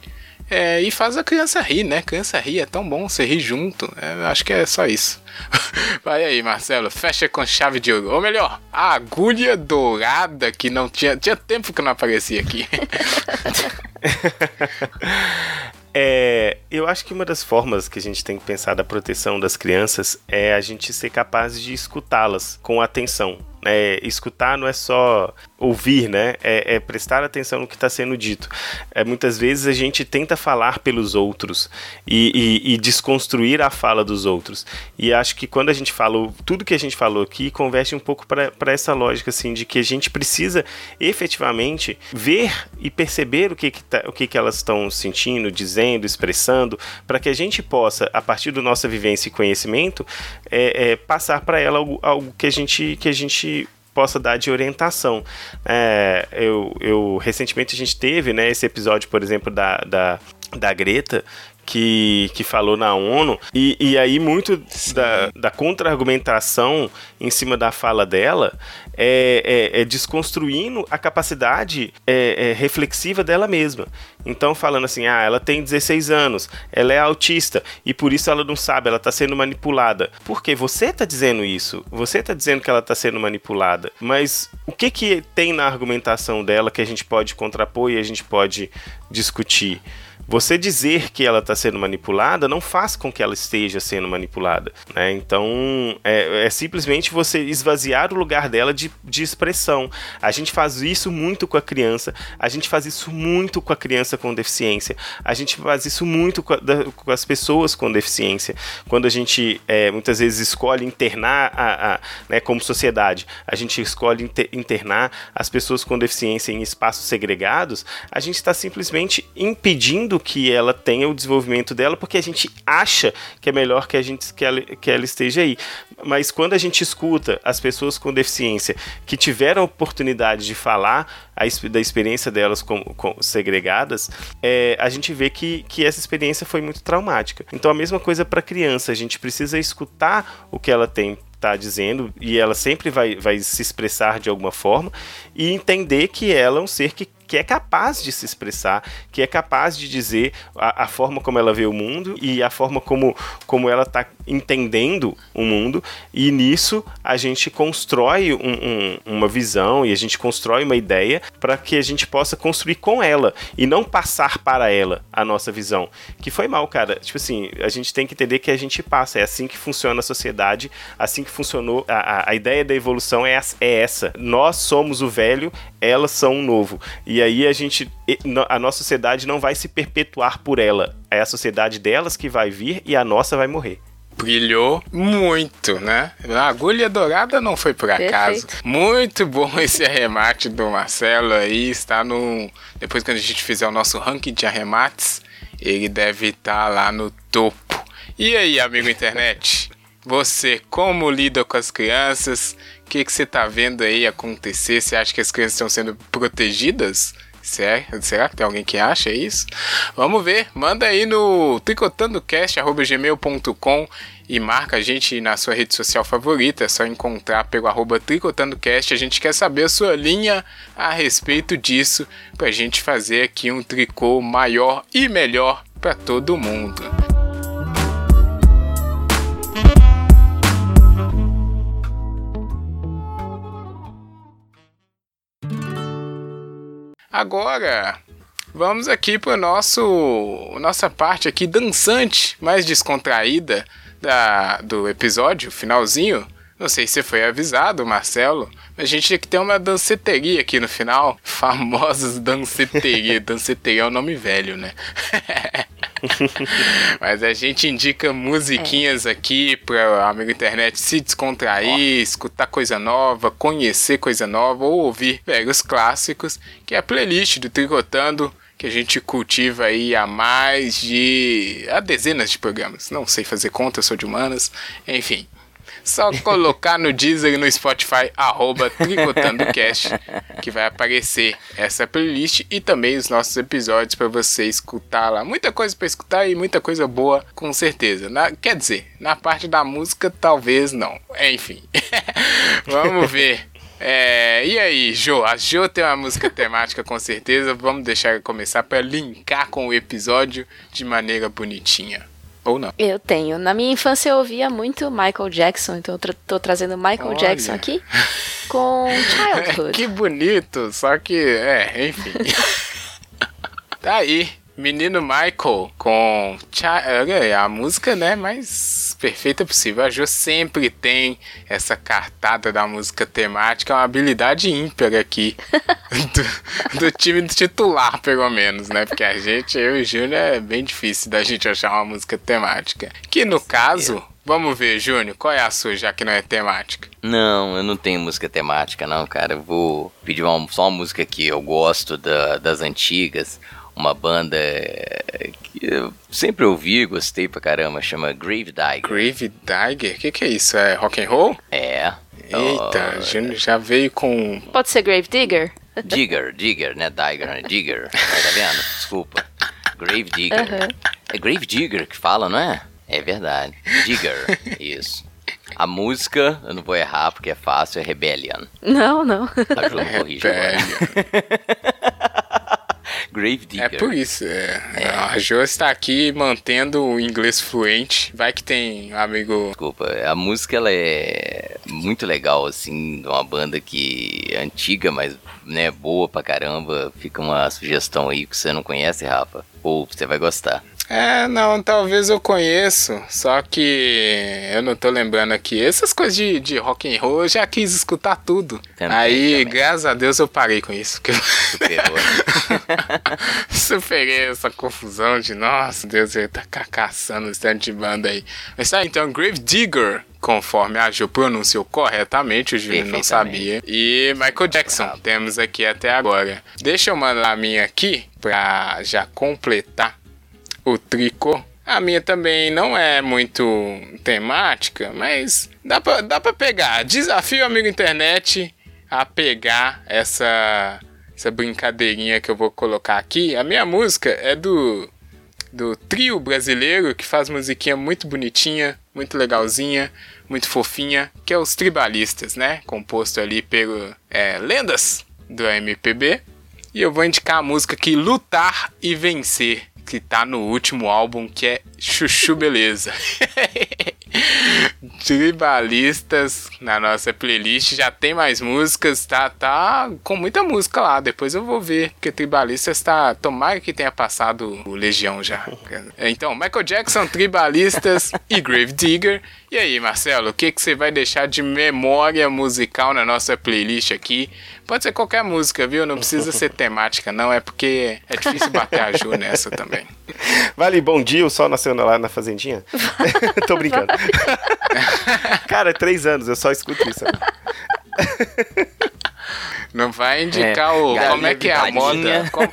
É, e faz a criança rir, né? Criança rir é tão bom, você rir junto. É, acho que é só isso. Vai aí, Marcelo, fecha com chave de ouro. Ou melhor, a agulha dourada que não tinha. Tinha tempo que não aparecia aqui. É, eu acho que uma das formas que a gente tem que pensar da proteção das crianças é a gente ser capaz de escutá-las com atenção. É, escutar não é só ouvir, né? É, é prestar atenção no que está sendo dito. É, muitas vezes a gente tenta falar pelos outros e, e, e, desconstruir a fala dos outros. E acho que quando a gente falou tudo que a gente falou aqui, converte um pouco para essa lógica assim de que a gente precisa efetivamente ver e perceber o que, que, tá, o que, que elas estão sentindo, dizendo, expressando, para que a gente possa, a partir da nossa vivência e conhecimento, é, é, passar para ela algo, algo que a gente que a gente possa dar de orientação. É, eu, eu recentemente a gente teve né, esse episódio, por exemplo, da, da, da Greta, que, que falou na ONU, e, e aí muito da, da contra-argumentação em cima da fala dela é, é, é desconstruindo a capacidade é, reflexiva dela mesma. Então, falando assim, ah, ela tem 16 anos, ela é autista e por isso ela não sabe, ela está sendo manipulada. Porque você está dizendo isso, você está dizendo que ela está sendo manipulada, mas o que, que tem na argumentação dela que a gente pode contrapor e a gente pode discutir? Você dizer que ela está sendo manipulada não faz com que ela esteja sendo manipulada. Né? Então é, é, simplesmente você esvaziar o lugar dela de, de expressão. A gente faz isso muito com a criança, a gente faz isso muito com a criança com deficiência, a gente faz isso muito com, a, da, com as pessoas com deficiência. Quando a gente é, muitas vezes escolhe internar, a, a, né, como sociedade, a gente escolhe inter, internar as pessoas com deficiência em espaços segregados, a gente está simplesmente impedindo que ela tenha o desenvolvimento dela, porque a gente acha que é melhor que a gente que ela, que ela esteja aí. Mas quando a gente escuta as pessoas com deficiência que tiveram a oportunidade de falar a, da experiência delas com, com segregadas, é, a gente vê que, que essa experiência foi muito traumática. Então a mesma coisa para criança, a gente precisa escutar o que ela tem está dizendo e ela sempre vai, vai se expressar de alguma forma e entender que ela é um ser que que é capaz de se expressar, que é capaz de dizer a, a forma como ela vê o mundo e a forma como, como ela está entendendo o mundo, e nisso a gente constrói um, um, uma visão e a gente constrói uma ideia para que a gente possa construir com ela e não passar para ela a nossa visão. Que foi mal, cara. Tipo assim, a gente tem que entender que a gente passa, é assim que funciona a sociedade, assim que funcionou. A, a, a ideia da evolução é, é essa. Nós somos o velho, elas são o novo. E aí a gente. A nossa sociedade não vai se perpetuar por ela. É a sociedade delas que vai vir e a nossa vai morrer brilhou muito, né? A agulha dourada não foi por acaso. Perfeito. Muito bom esse arremate do Marcelo aí. Está no. Depois, quando a gente fizer o nosso ranking de arremates, ele deve estar lá no topo. E aí, amigo internet? Você, como lida com as crianças? O que, que você está vendo aí acontecer? Você acha que as crianças estão sendo protegidas? Será, será que tem alguém que acha isso? Vamos ver. Manda aí no tricotandocast.gmail.com e marca a gente na sua rede social favorita. É só encontrar pelo arroba tricotandocast. A gente quer saber a sua linha a respeito disso pra gente fazer aqui um tricô maior e melhor para todo mundo. Agora, vamos aqui para nosso nossa parte aqui dançante, mais descontraída da, do episódio, finalzinho. Não sei se foi avisado, Marcelo, mas a gente tinha que ter uma danceteria aqui no final. Famosas danceteria. danceteria é um nome velho, né? Mas a gente indica musiquinhas é. aqui para o amigo internet se descontrair, oh. escutar coisa nova, conhecer coisa nova ou ouvir velhos clássicos, que é a playlist do Tricotando que a gente cultiva aí há mais de. há dezenas de programas. Não sei fazer conta, sou de humanas. Enfim. Só colocar no Deezer e no Spotify, arroba TricotandoCast, que vai aparecer essa playlist e também os nossos episódios para você escutar lá. Muita coisa para escutar e muita coisa boa, com certeza. Na, quer dizer, na parte da música, talvez não. Enfim. Vamos ver. É, e aí, Jo? A Jo tem uma música temática com certeza. Vamos deixar começar para linkar com o episódio de maneira bonitinha. Ou não? Eu tenho. Na minha infância eu ouvia muito Michael Jackson, então eu tra tô trazendo Michael Olha. Jackson aqui com Childhood. que bonito, só que, é, enfim. tá aí. Menino Michael com é, a música, né, mais perfeita possível. A Jo sempre tem essa cartada da música temática, é uma habilidade ímpar aqui do, do, time titular, pelo menos, né? Porque a gente, eu e o Júnior, é bem difícil da gente achar uma música temática. Que no caso, Vamos ver, Júnior, qual é a sua, já que não é temática? Não, eu não tenho música temática, não, cara. Eu vou pedir uma, só uma música que eu gosto da, das antigas uma banda que eu sempre ouvi, gostei pra caramba, chama Grave Digger. Grave Digger? O que, que é isso? É rock and roll? É. Eita, oh, já veio com. Pode ser Grave Digger? Digger, Digger, né? Digger, né? Digger. Tá vendo? Desculpa. Grave Digger. Uhum. É Grave Digger que fala, não é? É verdade. Digger, isso. A música, eu não vou errar porque é fácil, é Rebellion. Não, não. A Ju me corrige agora. Grave Digger. É por isso. É. É. A Jo está aqui mantendo o inglês fluente. Vai que tem amigo. Desculpa, a música ela é muito legal, assim, de uma banda que é antiga, mas né, boa pra caramba. Fica uma sugestão aí que você não conhece, Rafa. Ou você vai gostar. É, não, talvez eu conheço, só que eu não tô lembrando aqui. Essas coisas de, de rock and roll, eu já quis escutar tudo. Também, Aí, também. graças a Deus, eu parei com isso. Porque... Superou. Superei essa confusão de, nossa, Deus, ele tá caçando esse tanto de banda aí. Mas tá, então, Grave Digger, conforme a Jo pronunciou corretamente, o Júnior não sabia. E Michael Jackson, temos aqui até agora. Deixa eu mandar a minha aqui pra já completar o tricô. A minha também não é muito temática, mas dá pra, dá pra pegar. Desafio amigo internet a pegar essa, essa brincadeirinha que eu vou colocar aqui. A minha música é do, do trio brasileiro que faz musiquinha muito bonitinha, muito legalzinha, muito fofinha, que é os Tribalistas, né? Composto ali pelo é, lendas do MPB. E eu vou indicar a música aqui Lutar e Vencer que tá no último álbum, que é Chuchu Beleza. Tribalistas na nossa playlist já tem mais músicas, tá, tá com muita música lá. Depois eu vou ver, porque Tribalistas tá. Tomara que tenha passado o Legião já. Então, Michael Jackson, Tribalistas e Grave Digger. E aí, Marcelo, o que, que você vai deixar de memória musical na nossa playlist aqui? Pode ser qualquer música, viu? Não precisa ser temática, não. É porque é difícil bater a Ju nessa também. Vale, bom dia, o sol nasceu lá na fazendinha? Tô brincando. Cara, três anos, eu só escuto isso. Não vai indicar é, o. Como é que é a moda? Qual,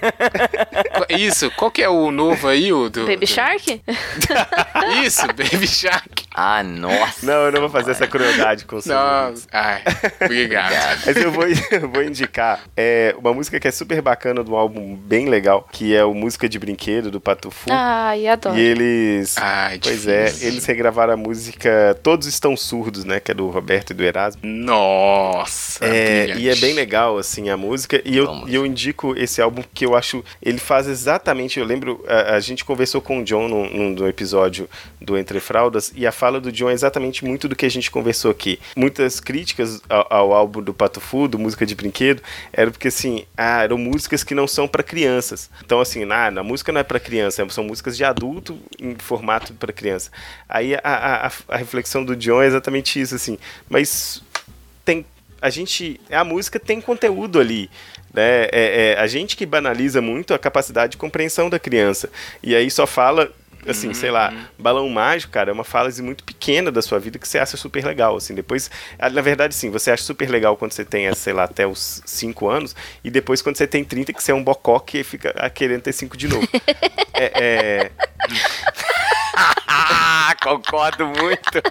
isso, qual que é o novo aí? O do, Baby do... Shark? isso, Baby Shark. Ah, nossa. Não, eu não vou fazer essa crueldade com. Nossa, ai, obrigado. Mas eu vou, eu vou indicar é, uma música que é super bacana do álbum bem legal, que é o Música de Brinquedo, do Patufu. Ai, adoro. E eles. Ai, Pois difícil. é, eles regravaram a música Todos Estão Surdos, né? Que é do Roberto e do Erasmo. Nossa, É, e é bem legal, assim, a música. E eu, e eu indico esse álbum que eu acho. Ele faz exatamente. Eu lembro, a, a gente conversou com o John num, num- num episódio do Entre Fraldas, e a fala do John é exatamente muito do que a gente conversou aqui. Muitas críticas ao, ao álbum do Patufu, do Música de Brinquedo, era porque, assim, ah, eram músicas que não são para crianças. Então, assim, ah, a música não é para criança, são músicas de adulto em formato para criança. Aí a, a- a reflexão do John é exatamente isso, assim. Mas tem a gente a música tem conteúdo ali né? É, é a gente que banaliza muito a capacidade de compreensão da criança. E aí só fala assim sei lá balão mágico cara é uma fase muito pequena da sua vida que você acha super legal assim. Depois na verdade sim você acha super legal quando você tem sei lá até os 5 anos e depois quando você tem 30 que você é um bocó que fica querendo ter 5 de novo. É, é, concordo muito.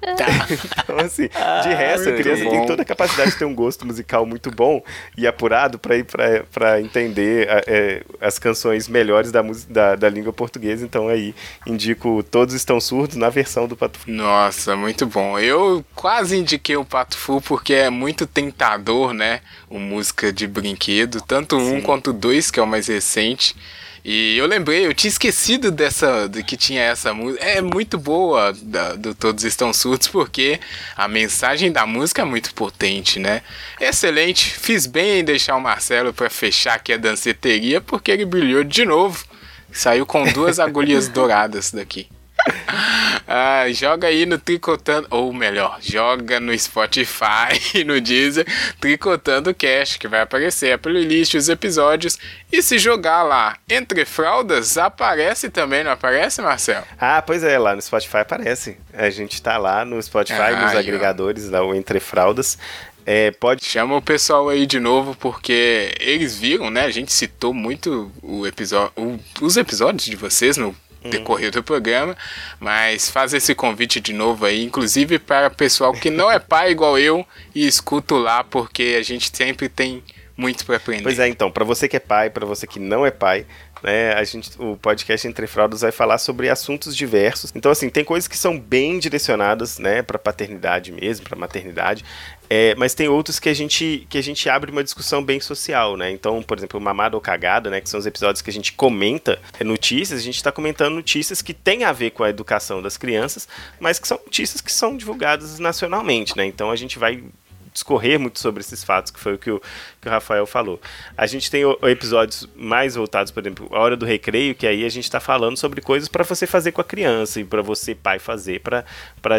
Então, assim, de resto, a criança tem bom. toda a capacidade de ter um gosto musical muito bom e apurado para ir para entender a- é, as canções melhores da, música, da, da língua portuguesa. Então, aí, indico Todos Estão Surdos na versão do Pato Fu. Nossa, muito bom. Eu quase indiquei o Pato Fu porque é muito tentador, né? O música de brinquedo, tanto um Sim. quanto o dois, que é o mais recente. E eu lembrei, eu tinha esquecido dessa, de que tinha essa música. É muito boa da, do Todos Estão Surdos, porque a mensagem da música é muito potente, né? Excelente, fiz bem em deixar o Marcelo para fechar aqui a danceteria, porque ele brilhou de novo. Saiu com duas agulhas douradas daqui. Ah, joga aí no Tricotando, ou melhor, joga no Spotify e no Deezer, Tricotando Cash, que vai aparecer a playlist, os episódios. E se jogar lá entre fraldas, aparece também, não aparece, Marcelo? Ah, pois é, lá no Spotify aparece. A gente tá lá no Spotify, Ah, nos agregadores, lá, o Entre Fraldas. É, pode Chama o pessoal aí de novo, porque eles viram, né? A gente citou muito o episódio, os episódios de vocês no decorrer do programa, mas faz esse convite de novo aí, inclusive para pessoal que não é pai igual eu e escuto lá, porque a gente sempre tem muito para aprender. Pois é, então, para você que é pai, para você que não é pai, né, a gente, o podcast Entre Fraldas vai falar sobre assuntos diversos. Então, assim, tem coisas que são bem direcionadas, né, para paternidade mesmo, para maternidade. É, mas tem outros que a gente que a gente abre uma discussão bem social, né? Então, por exemplo, Mamada ou Cagada, né? Que são os episódios que a gente comenta é, notícias, a gente está comentando notícias que têm a ver com a educação das crianças, mas que são notícias que são divulgadas nacionalmente, né? Então a gente vai discorrer muito sobre esses fatos, que foi o que o, que o Rafael falou. A gente tem o- episódios mais voltados, por exemplo, a hora do recreio, que aí a gente está falando sobre coisas para você fazer com a criança e para você, pai, fazer para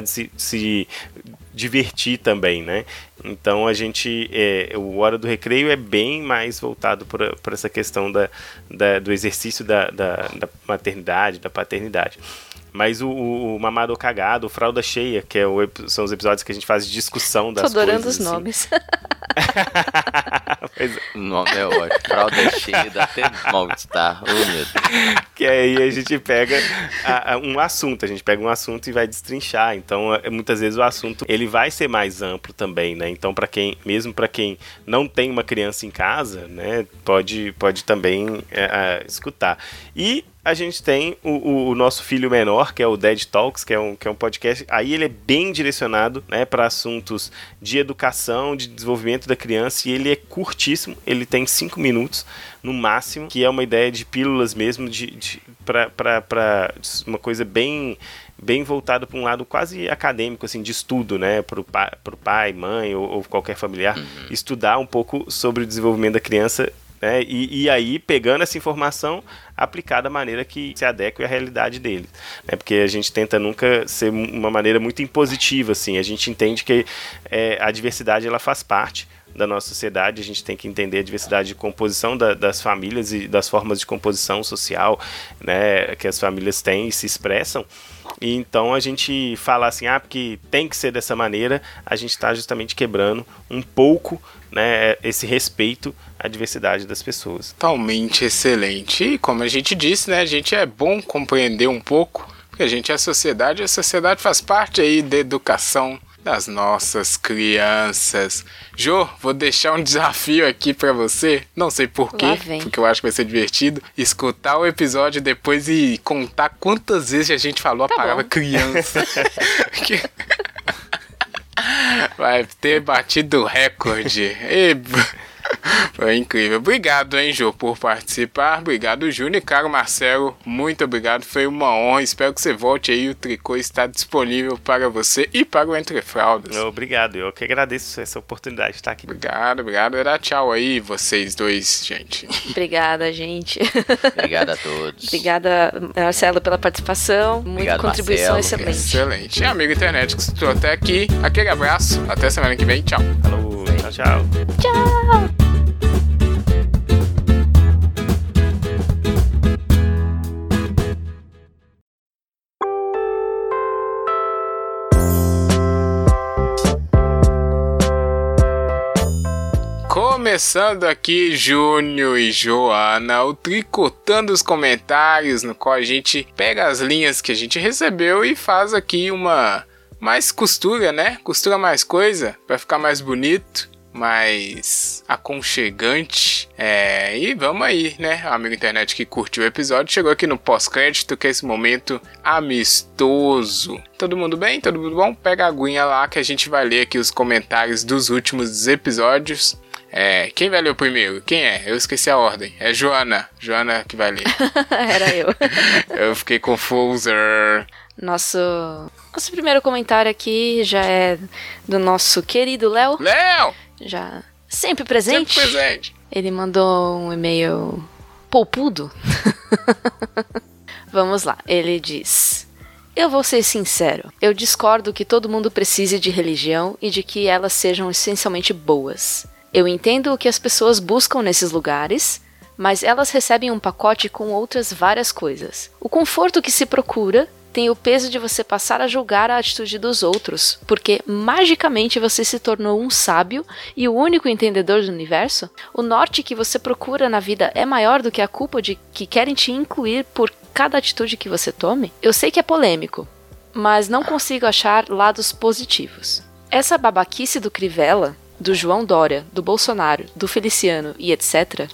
se, se divertir também, né? Então a gente. É, o Hora do Recreio é bem mais voltado para essa questão da, da- do exercício da, da, da maternidade, da paternidade. Mas o, o, o Mamado Cagado, o Fralda Cheia, que é o são os episódios que a gente faz de discussão Tô das adorando coisas. os assim. nomes. Pois é. O nome é ótimo. Fralda cheia, mal-estar. Oh, meu Deus. Que aí a gente pega a- a- um assunto, a gente pega um assunto e vai destrinchar. Então, é, muitas vezes o assunto ele vai ser mais amplo também, né? Então, para quem, mesmo para quem não tem uma criança em casa, né, pode, pode também é, é, escutar. E a gente tem o, o- o nosso filho menor, que é o Dead Talks, que é um, que é um podcast. Aí ele é bem direcionado né, para assuntos de educação, de desenvolvimento da criança, e ele é curtíssimo, ele tem cinco minutos no máximo, que é uma ideia de pílulas mesmo, de, de para uma coisa bem bem voltada para um lado quase acadêmico, assim, de estudo, né, para o pai, pro pai, mãe ou, ou qualquer familiar, estudar um pouco sobre o desenvolvimento da criança né? E, e aí, pegando essa informação, aplicar da maneira que se adeque à realidade dele. Né? Porque a gente tenta nunca ser uma maneira muito impositiva, assim. A gente entende que é, a diversidade ela faz parte da nossa sociedade, a gente tem que entender a diversidade de composição da, das famílias e das formas de composição social né, que as famílias têm e se expressam. E então a gente fala assim, ah, porque tem que ser dessa maneira, a gente está justamente quebrando um pouco né, esse respeito à diversidade das pessoas. Totalmente excelente. E como a gente disse, né, a gente é bom compreender um pouco, Porque a gente é sociedade, e a sociedade faz parte aí da educação das nossas crianças. Jô, vou deixar um desafio aqui pra você. Não sei porquê, porque eu acho que vai ser divertido. Escutar o episódio depois e contar quantas vezes a gente falou Tá a palavra bom. criança. Vai ter batido o recorde. E- Foi incrível. Obrigado, hein, Jô, por participar. Obrigado, Júnior. E caro Marcelo, muito obrigado. Foi uma honra. Espero que você volte aí. O tricô está disponível para você e para o Entre Fraldas. Obrigado, eu que agradeço essa oportunidade de estar aqui. Obrigado, obrigado. Dá tchau aí, vocês dois, gente. Obrigada, gente. Obrigado a todos. Obrigada, Marcelo, pela participação. Muita contribuição Marcelo. excelente. Excelente. E amigo internet que escutou até aqui, aquele abraço. Até semana que vem. Tchau. Falou, tchau, tchau. Tchau! Começando aqui, Júnior e Joana, o Tricotando os Comentários, no qual a gente pega as linhas que a gente recebeu e faz aqui uma mais costura, né? Costura mais coisa para ficar mais bonito, mais aconchegante. É, e vamos aí, né? Amigo internet que curtiu o episódio, chegou aqui no pós-crédito, que é esse momento amistoso. Todo mundo bem? Todo mundo bom? Pega a aguinha lá que a gente vai ler aqui os comentários dos últimos episódios. É, quem vai ler o primeiro? Quem é? Eu esqueci a ordem. É Joana. Joana que vai ler. Era eu. Eu fiquei confuso. Nosso, nosso primeiro comentário aqui já é do nosso querido Léo, Léo! Já sempre Sempre presente. presente. Ele mandou um e-mail poupudo. Vamos lá, ele diz: Eu vou ser sincero, eu discordo que todo mundo precise de religião e de que elas sejam essencialmente boas. Eu entendo o que as pessoas buscam nesses lugares, mas elas recebem um pacote com outras várias coisas. O conforto que se procura tem o peso de você passar a julgar a atitude dos outros, porque magicamente você se tornou um sábio e o único entendedor do universo? O norte que você procura na vida é maior do que a culpa de que querem te incluir por cada atitude que você tome? Eu sei que é polêmico, mas não consigo achar lados positivos. Essa babaquice do Crivella, do João Dória, do Bolsonaro, do Feliciano e etc.,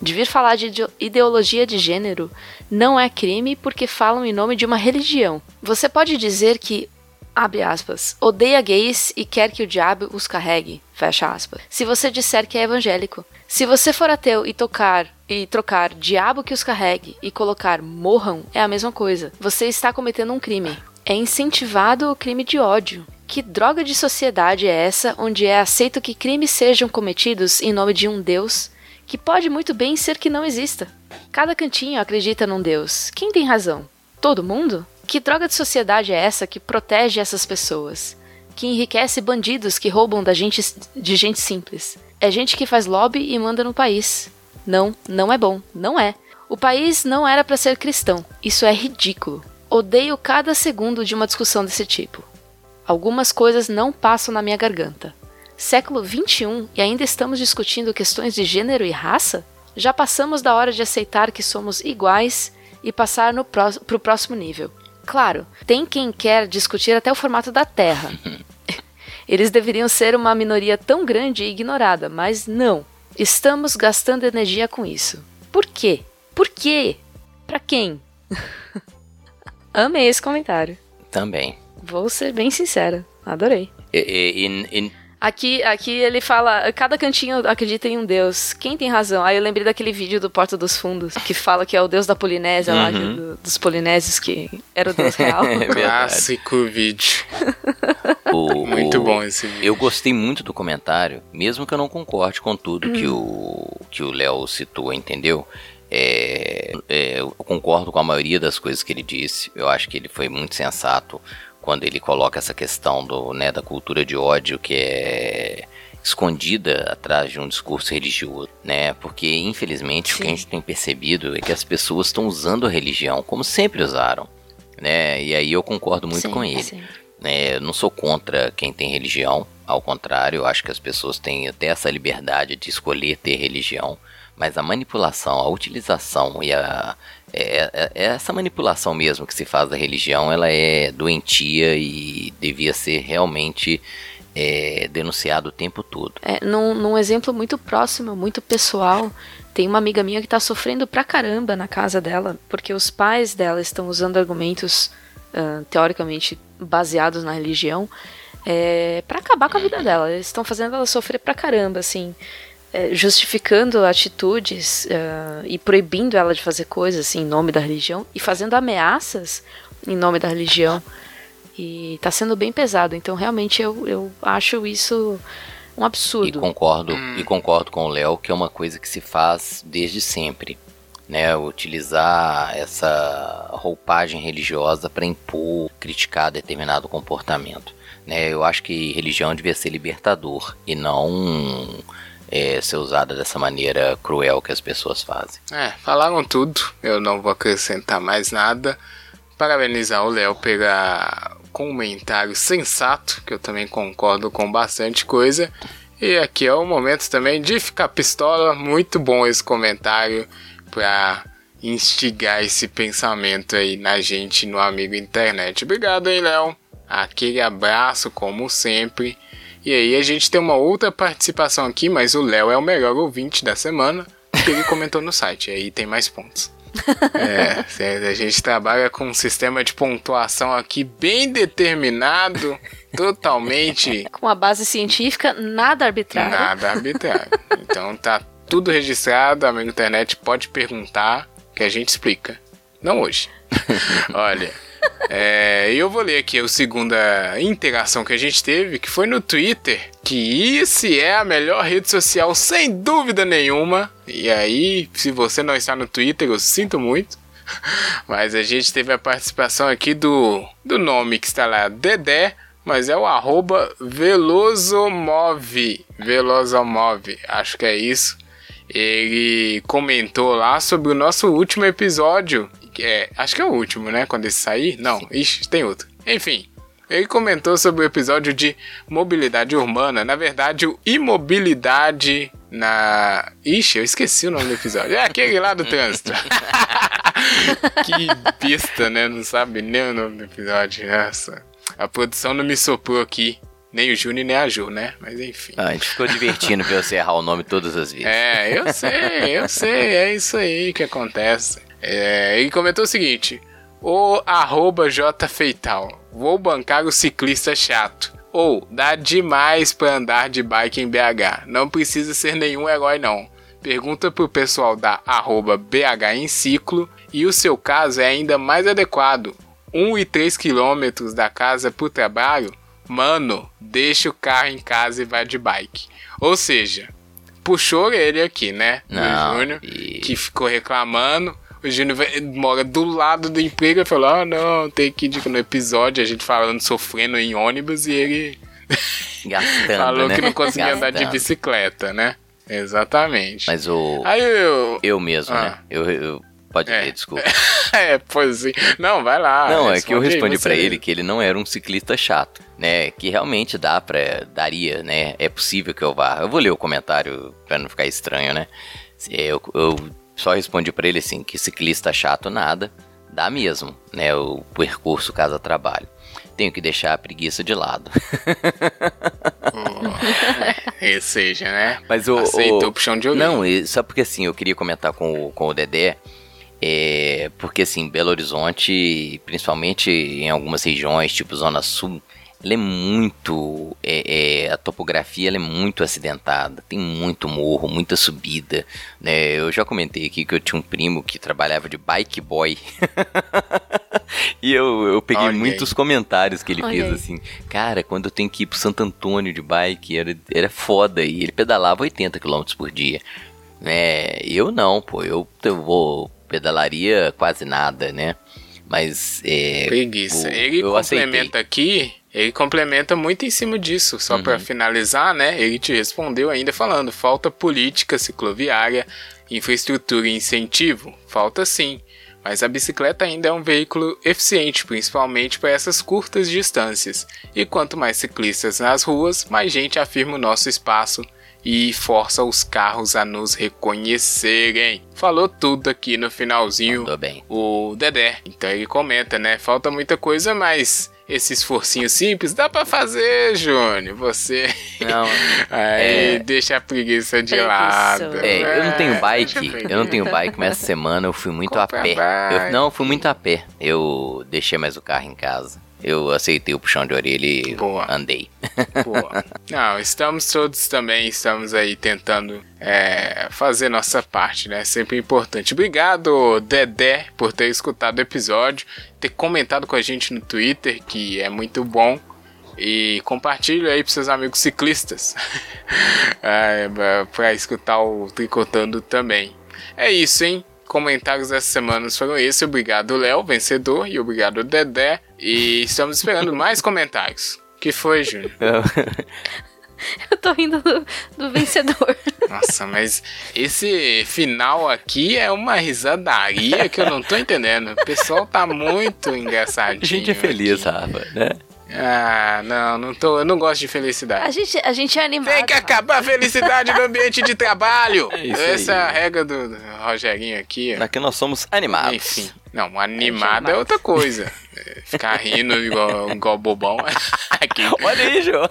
de vir falar de ide- ideologia de gênero não é crime porque falam em nome de uma religião. Você pode dizer que, abre aspas, odeia gays e quer que o diabo os carregue, fecha aspas. Se você disser que é evangélico. Se você for ateu e tocar e trocar diabo que os carregue e colocar morram, é a mesma coisa. Você está cometendo um crime. É incentivado o crime de ódio. Que droga de sociedade é essa onde é aceito que crimes sejam cometidos em nome de um Deus que pode muito bem ser que não exista? Cada cantinho acredita num Deus. Quem tem razão? Todo mundo? Que droga de sociedade é essa que protege essas pessoas? Que enriquece bandidos que roubam da gente de gente simples? É gente que faz lobby e manda no país. Não, não é bom, não é. O país não era para ser cristão. Isso é ridículo. Odeio cada segundo de uma discussão desse tipo. Algumas coisas não passam na minha garganta. Século XXI e ainda estamos discutindo questões de gênero e raça? Já passamos da hora de aceitar que somos iguais e passar pró pro próximo nível. Claro, tem quem quer discutir até o formato da Terra. Eles deveriam ser uma minoria tão grande e ignorada, mas não. Estamos gastando energia com isso. Por quê? Por quê? Pra quem? Amei esse comentário. Também. Vou ser bem sincera. Adorei. E- e- e- Aqui, aqui ele fala, cada cantinho acredita em um deus. Quem tem razão? Aí eu lembrei daquele vídeo do Porta dos Fundos, que fala que é o deus da Polinésia lá, Uhum. do- dos polinésios, que era o deus real. É. Clássico vídeo. o- Muito o- bom esse vídeo. Eu gostei muito do comentário, mesmo que eu não concorde com tudo que o que o Léo citou, entendeu? É, é, eu concordo com a maioria das coisas que ele disse. Eu acho que ele foi muito sensato quando ele coloca essa questão do, né, da cultura de ódio que é escondida atrás de um discurso religioso, né? Porque infelizmente o que a Sim. gente tem percebido é que as pessoas estão usando a religião como sempre usaram, né? E aí eu concordo muito Sim, com ele. sim. É, eu não sou contra quem tem religião, ao contrário, eu acho que as pessoas têm até essa liberdade de escolher ter religião, Mas a manipulação, a utilização e a é, é- é essa manipulação mesmo que se faz da religião, ela é doentia e devia ser realmente é, denunciado o tempo todo. É, num, num exemplo muito próximo, muito pessoal, tem uma amiga minha que tá sofrendo pra caramba na casa dela, porque os pais dela estão usando argumentos ah, teoricamente baseados na religião é, para acabar com a vida dela. Eles estão fazendo ela sofrer pra caramba, assim, justificando atitudes ah, e proibindo ela de fazer coisas assim, em nome da religião e fazendo ameaças em nome da religião. E tá sendo bem pesado. Então, realmente, eu, eu acho isso um E absurdo. concordo, e concordo com o Léo que é uma coisa que se faz desde sempre. Né, utilizar essa roupagem religiosa para impor, criticar determinado comportamento. Né, eu acho que religião devia ser libertador e não é, ser usada dessa maneira cruel que as pessoas fazem. É, falaram tudo, eu não vou acrescentar mais nada. Parabenizar o Léo pela comentário sensato, que eu também concordo com bastante coisa. E aqui é o momento também de ficar pistola. Muito bom esse comentário pra instigar esse pensamento aí na gente, no amigo internet. Obrigado, hein, Léo? Aquele abraço, como sempre. E aí a gente tem uma outra participação aqui, mas o Léo é o melhor ouvinte da semana, porque ele comentou no site, aí tem mais pontos. É, a gente trabalha com um sistema de pontuação aqui bem determinado, totalmente Com uma base científica, nada arbitrário. nada arbitrário. Então tá tudo registrado, amigo internet pode perguntar que a gente explica. Não hoje. Olha, é, eu vou ler aqui a segunda interação que a gente teve, que foi no Twitter, que esse é a melhor rede social sem dúvida nenhuma. E aí, se você não está no Twitter, eu sinto muito. Mas a gente teve a participação aqui do, do nome que está lá, Dedé, mas é o arroba Velozomov. Velozomov, acho que é isso. Ele comentou lá sobre o nosso último episódio. Que É, acho que é o último, né? Quando esse sair. Não, ixi, tem outro. Enfim, ele comentou sobre o episódio de mobilidade urbana. Na verdade, o imobilidade na. Ixi, eu esqueci o nome do episódio. É aquele lá do trânsito. que besta, né? Não sabe nem o nome do episódio. Nossa. A produção não me soprou aqui. Nem o Júnior nem a Ju, né? Mas enfim. Ah, a gente ficou divertindo ver você errar o nome todas as vezes. É, eu sei, eu sei, é isso aí que acontece. É, ele comentou o seguinte: O arroba jfeital, vou bancar o ciclista chato. Ou, dá demais pra andar de bike em BH. Não precisa ser nenhum herói, não. Pergunta pro pessoal da arroba BH em ciclo e o seu caso é ainda mais adequado. 1 e 3 quilômetros da casa pro trabalho, mano, deixa o carro em casa e vai de bike. Ou seja, puxou ele aqui, né? Não, Júnior, e- que ficou reclamando. O Júnior mora do lado do emprego e falou: Ah, não, tem que ir no episódio, a gente falando, sofrendo em ônibus, e ele Gastando, falou né? que não conseguia andar de Gastando. bicicleta, né? Exatamente. Mas o. Aí eu. Eu mesmo, Ah. né? Eu, eu- pode É. ver, desculpa. é, pois sim. Não, vai lá. Não, é que eu respondi pra ele que ele não era um ciclista chato, né? Que realmente dá pra. daria, né? É possível que eu vá. Eu vou ler o comentário pra não ficar estranho, né? Eu, eu só respondi pra ele assim: que ciclista chato nada, dá mesmo, né? O percurso casa-trabalho. Tenho que deixar a preguiça de lado. Ou seja, né? Mas o. Aceitou o- puxão de orelha. Não, só porque assim, eu queria comentar com o, com o Dedé. É, porque assim, Belo Horizonte, principalmente em algumas regiões, tipo Zona Sul, ela é muito. é, é, a topografia ela é muito acidentada, tem muito morro, muita subida. Né? Eu já comentei aqui que eu tinha um primo que trabalhava de bike boy. e eu, eu peguei Olha aí. muitos comentários que ele Olha fez aí. assim. Cara, quando eu tenho que ir pro Santo Antônio de bike, era, era foda. E ele pedalava 80 km por dia. Né? Eu não, pô. Eu, eu vou pedalaria quase nada, né? Mas é. Preguiça. o- ele eu aceitei. complementa aqui, ele complementa muito em cima disso. Só Uhum. finalizar, né? Ele te respondeu ainda falando: falta política cicloviária, infraestrutura e incentivo. Falta sim. Mas a bicicleta ainda é um veículo eficiente, principalmente para essas curtas distâncias. E quanto mais ciclistas nas ruas, mais gente afirma o nosso espaço e força os carros a nos reconhecerem. Falou tudo aqui no finalzinho Mandou bem. o Dedé. Então ele comenta, né? Falta muita coisa, mas esse esforcinho simples dá pra fazer, Júnior. Você Não, aí É. deixa a preguiça de lado. é, eu não tenho É, bike, deixa a eu não tenho bike, mas essa semana eu fui muito a pé. bike. Eu, não, eu fui muito a pé. Eu deixei mais o carro em casa. Eu aceitei o puxão de orelha e Boa. andei. Pô, não, estamos todos também, estamos aí tentando é, fazer nossa parte, né? Sempre importante. Obrigado, Dedé, por ter escutado o episódio, ter comentado com a gente no Twitter, que é muito bom. E compartilhe aí para seus amigos ciclistas é, para escutar o Tricotando também. É isso, hein? Comentários dessa semana foram esses. Obrigado, Léo, vencedor, e obrigado, Dedé. E estamos esperando mais comentários. que foi, Júnior? Eu tô rindo do, do vencedor. Nossa, mas esse final aqui é uma risadaria que eu não tô entendendo. O pessoal tá muito engraçadinho. A gente é feliz, aqui. Rafa, né? Ah, não, não tô, eu não gosto de A felicidade. gente, a gente é animado. Tem que acabar a felicidade no ambiente de trabalho. É isso Essa é a regra do do Rogerinho aqui. ó. Aqui nós somos animados. Enfim, não, animado é outra coisa. É, Ficar rindo igual, igual bobão. Aqui Olha aí, Jô.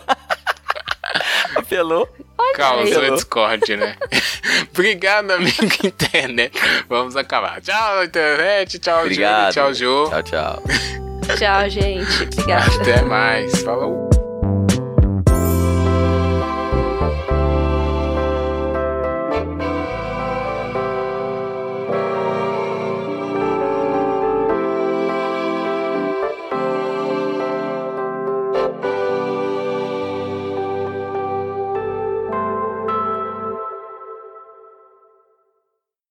Apelou. causou aí. discórdia, né? Obrigado, amigo internet. Vamos acabar. Tchau, internet. Tchau, Júlio. Obrigado. Tchau, Jô. Tchau, tchau. Tchau, gente. Obrigada. Até mais. Falou.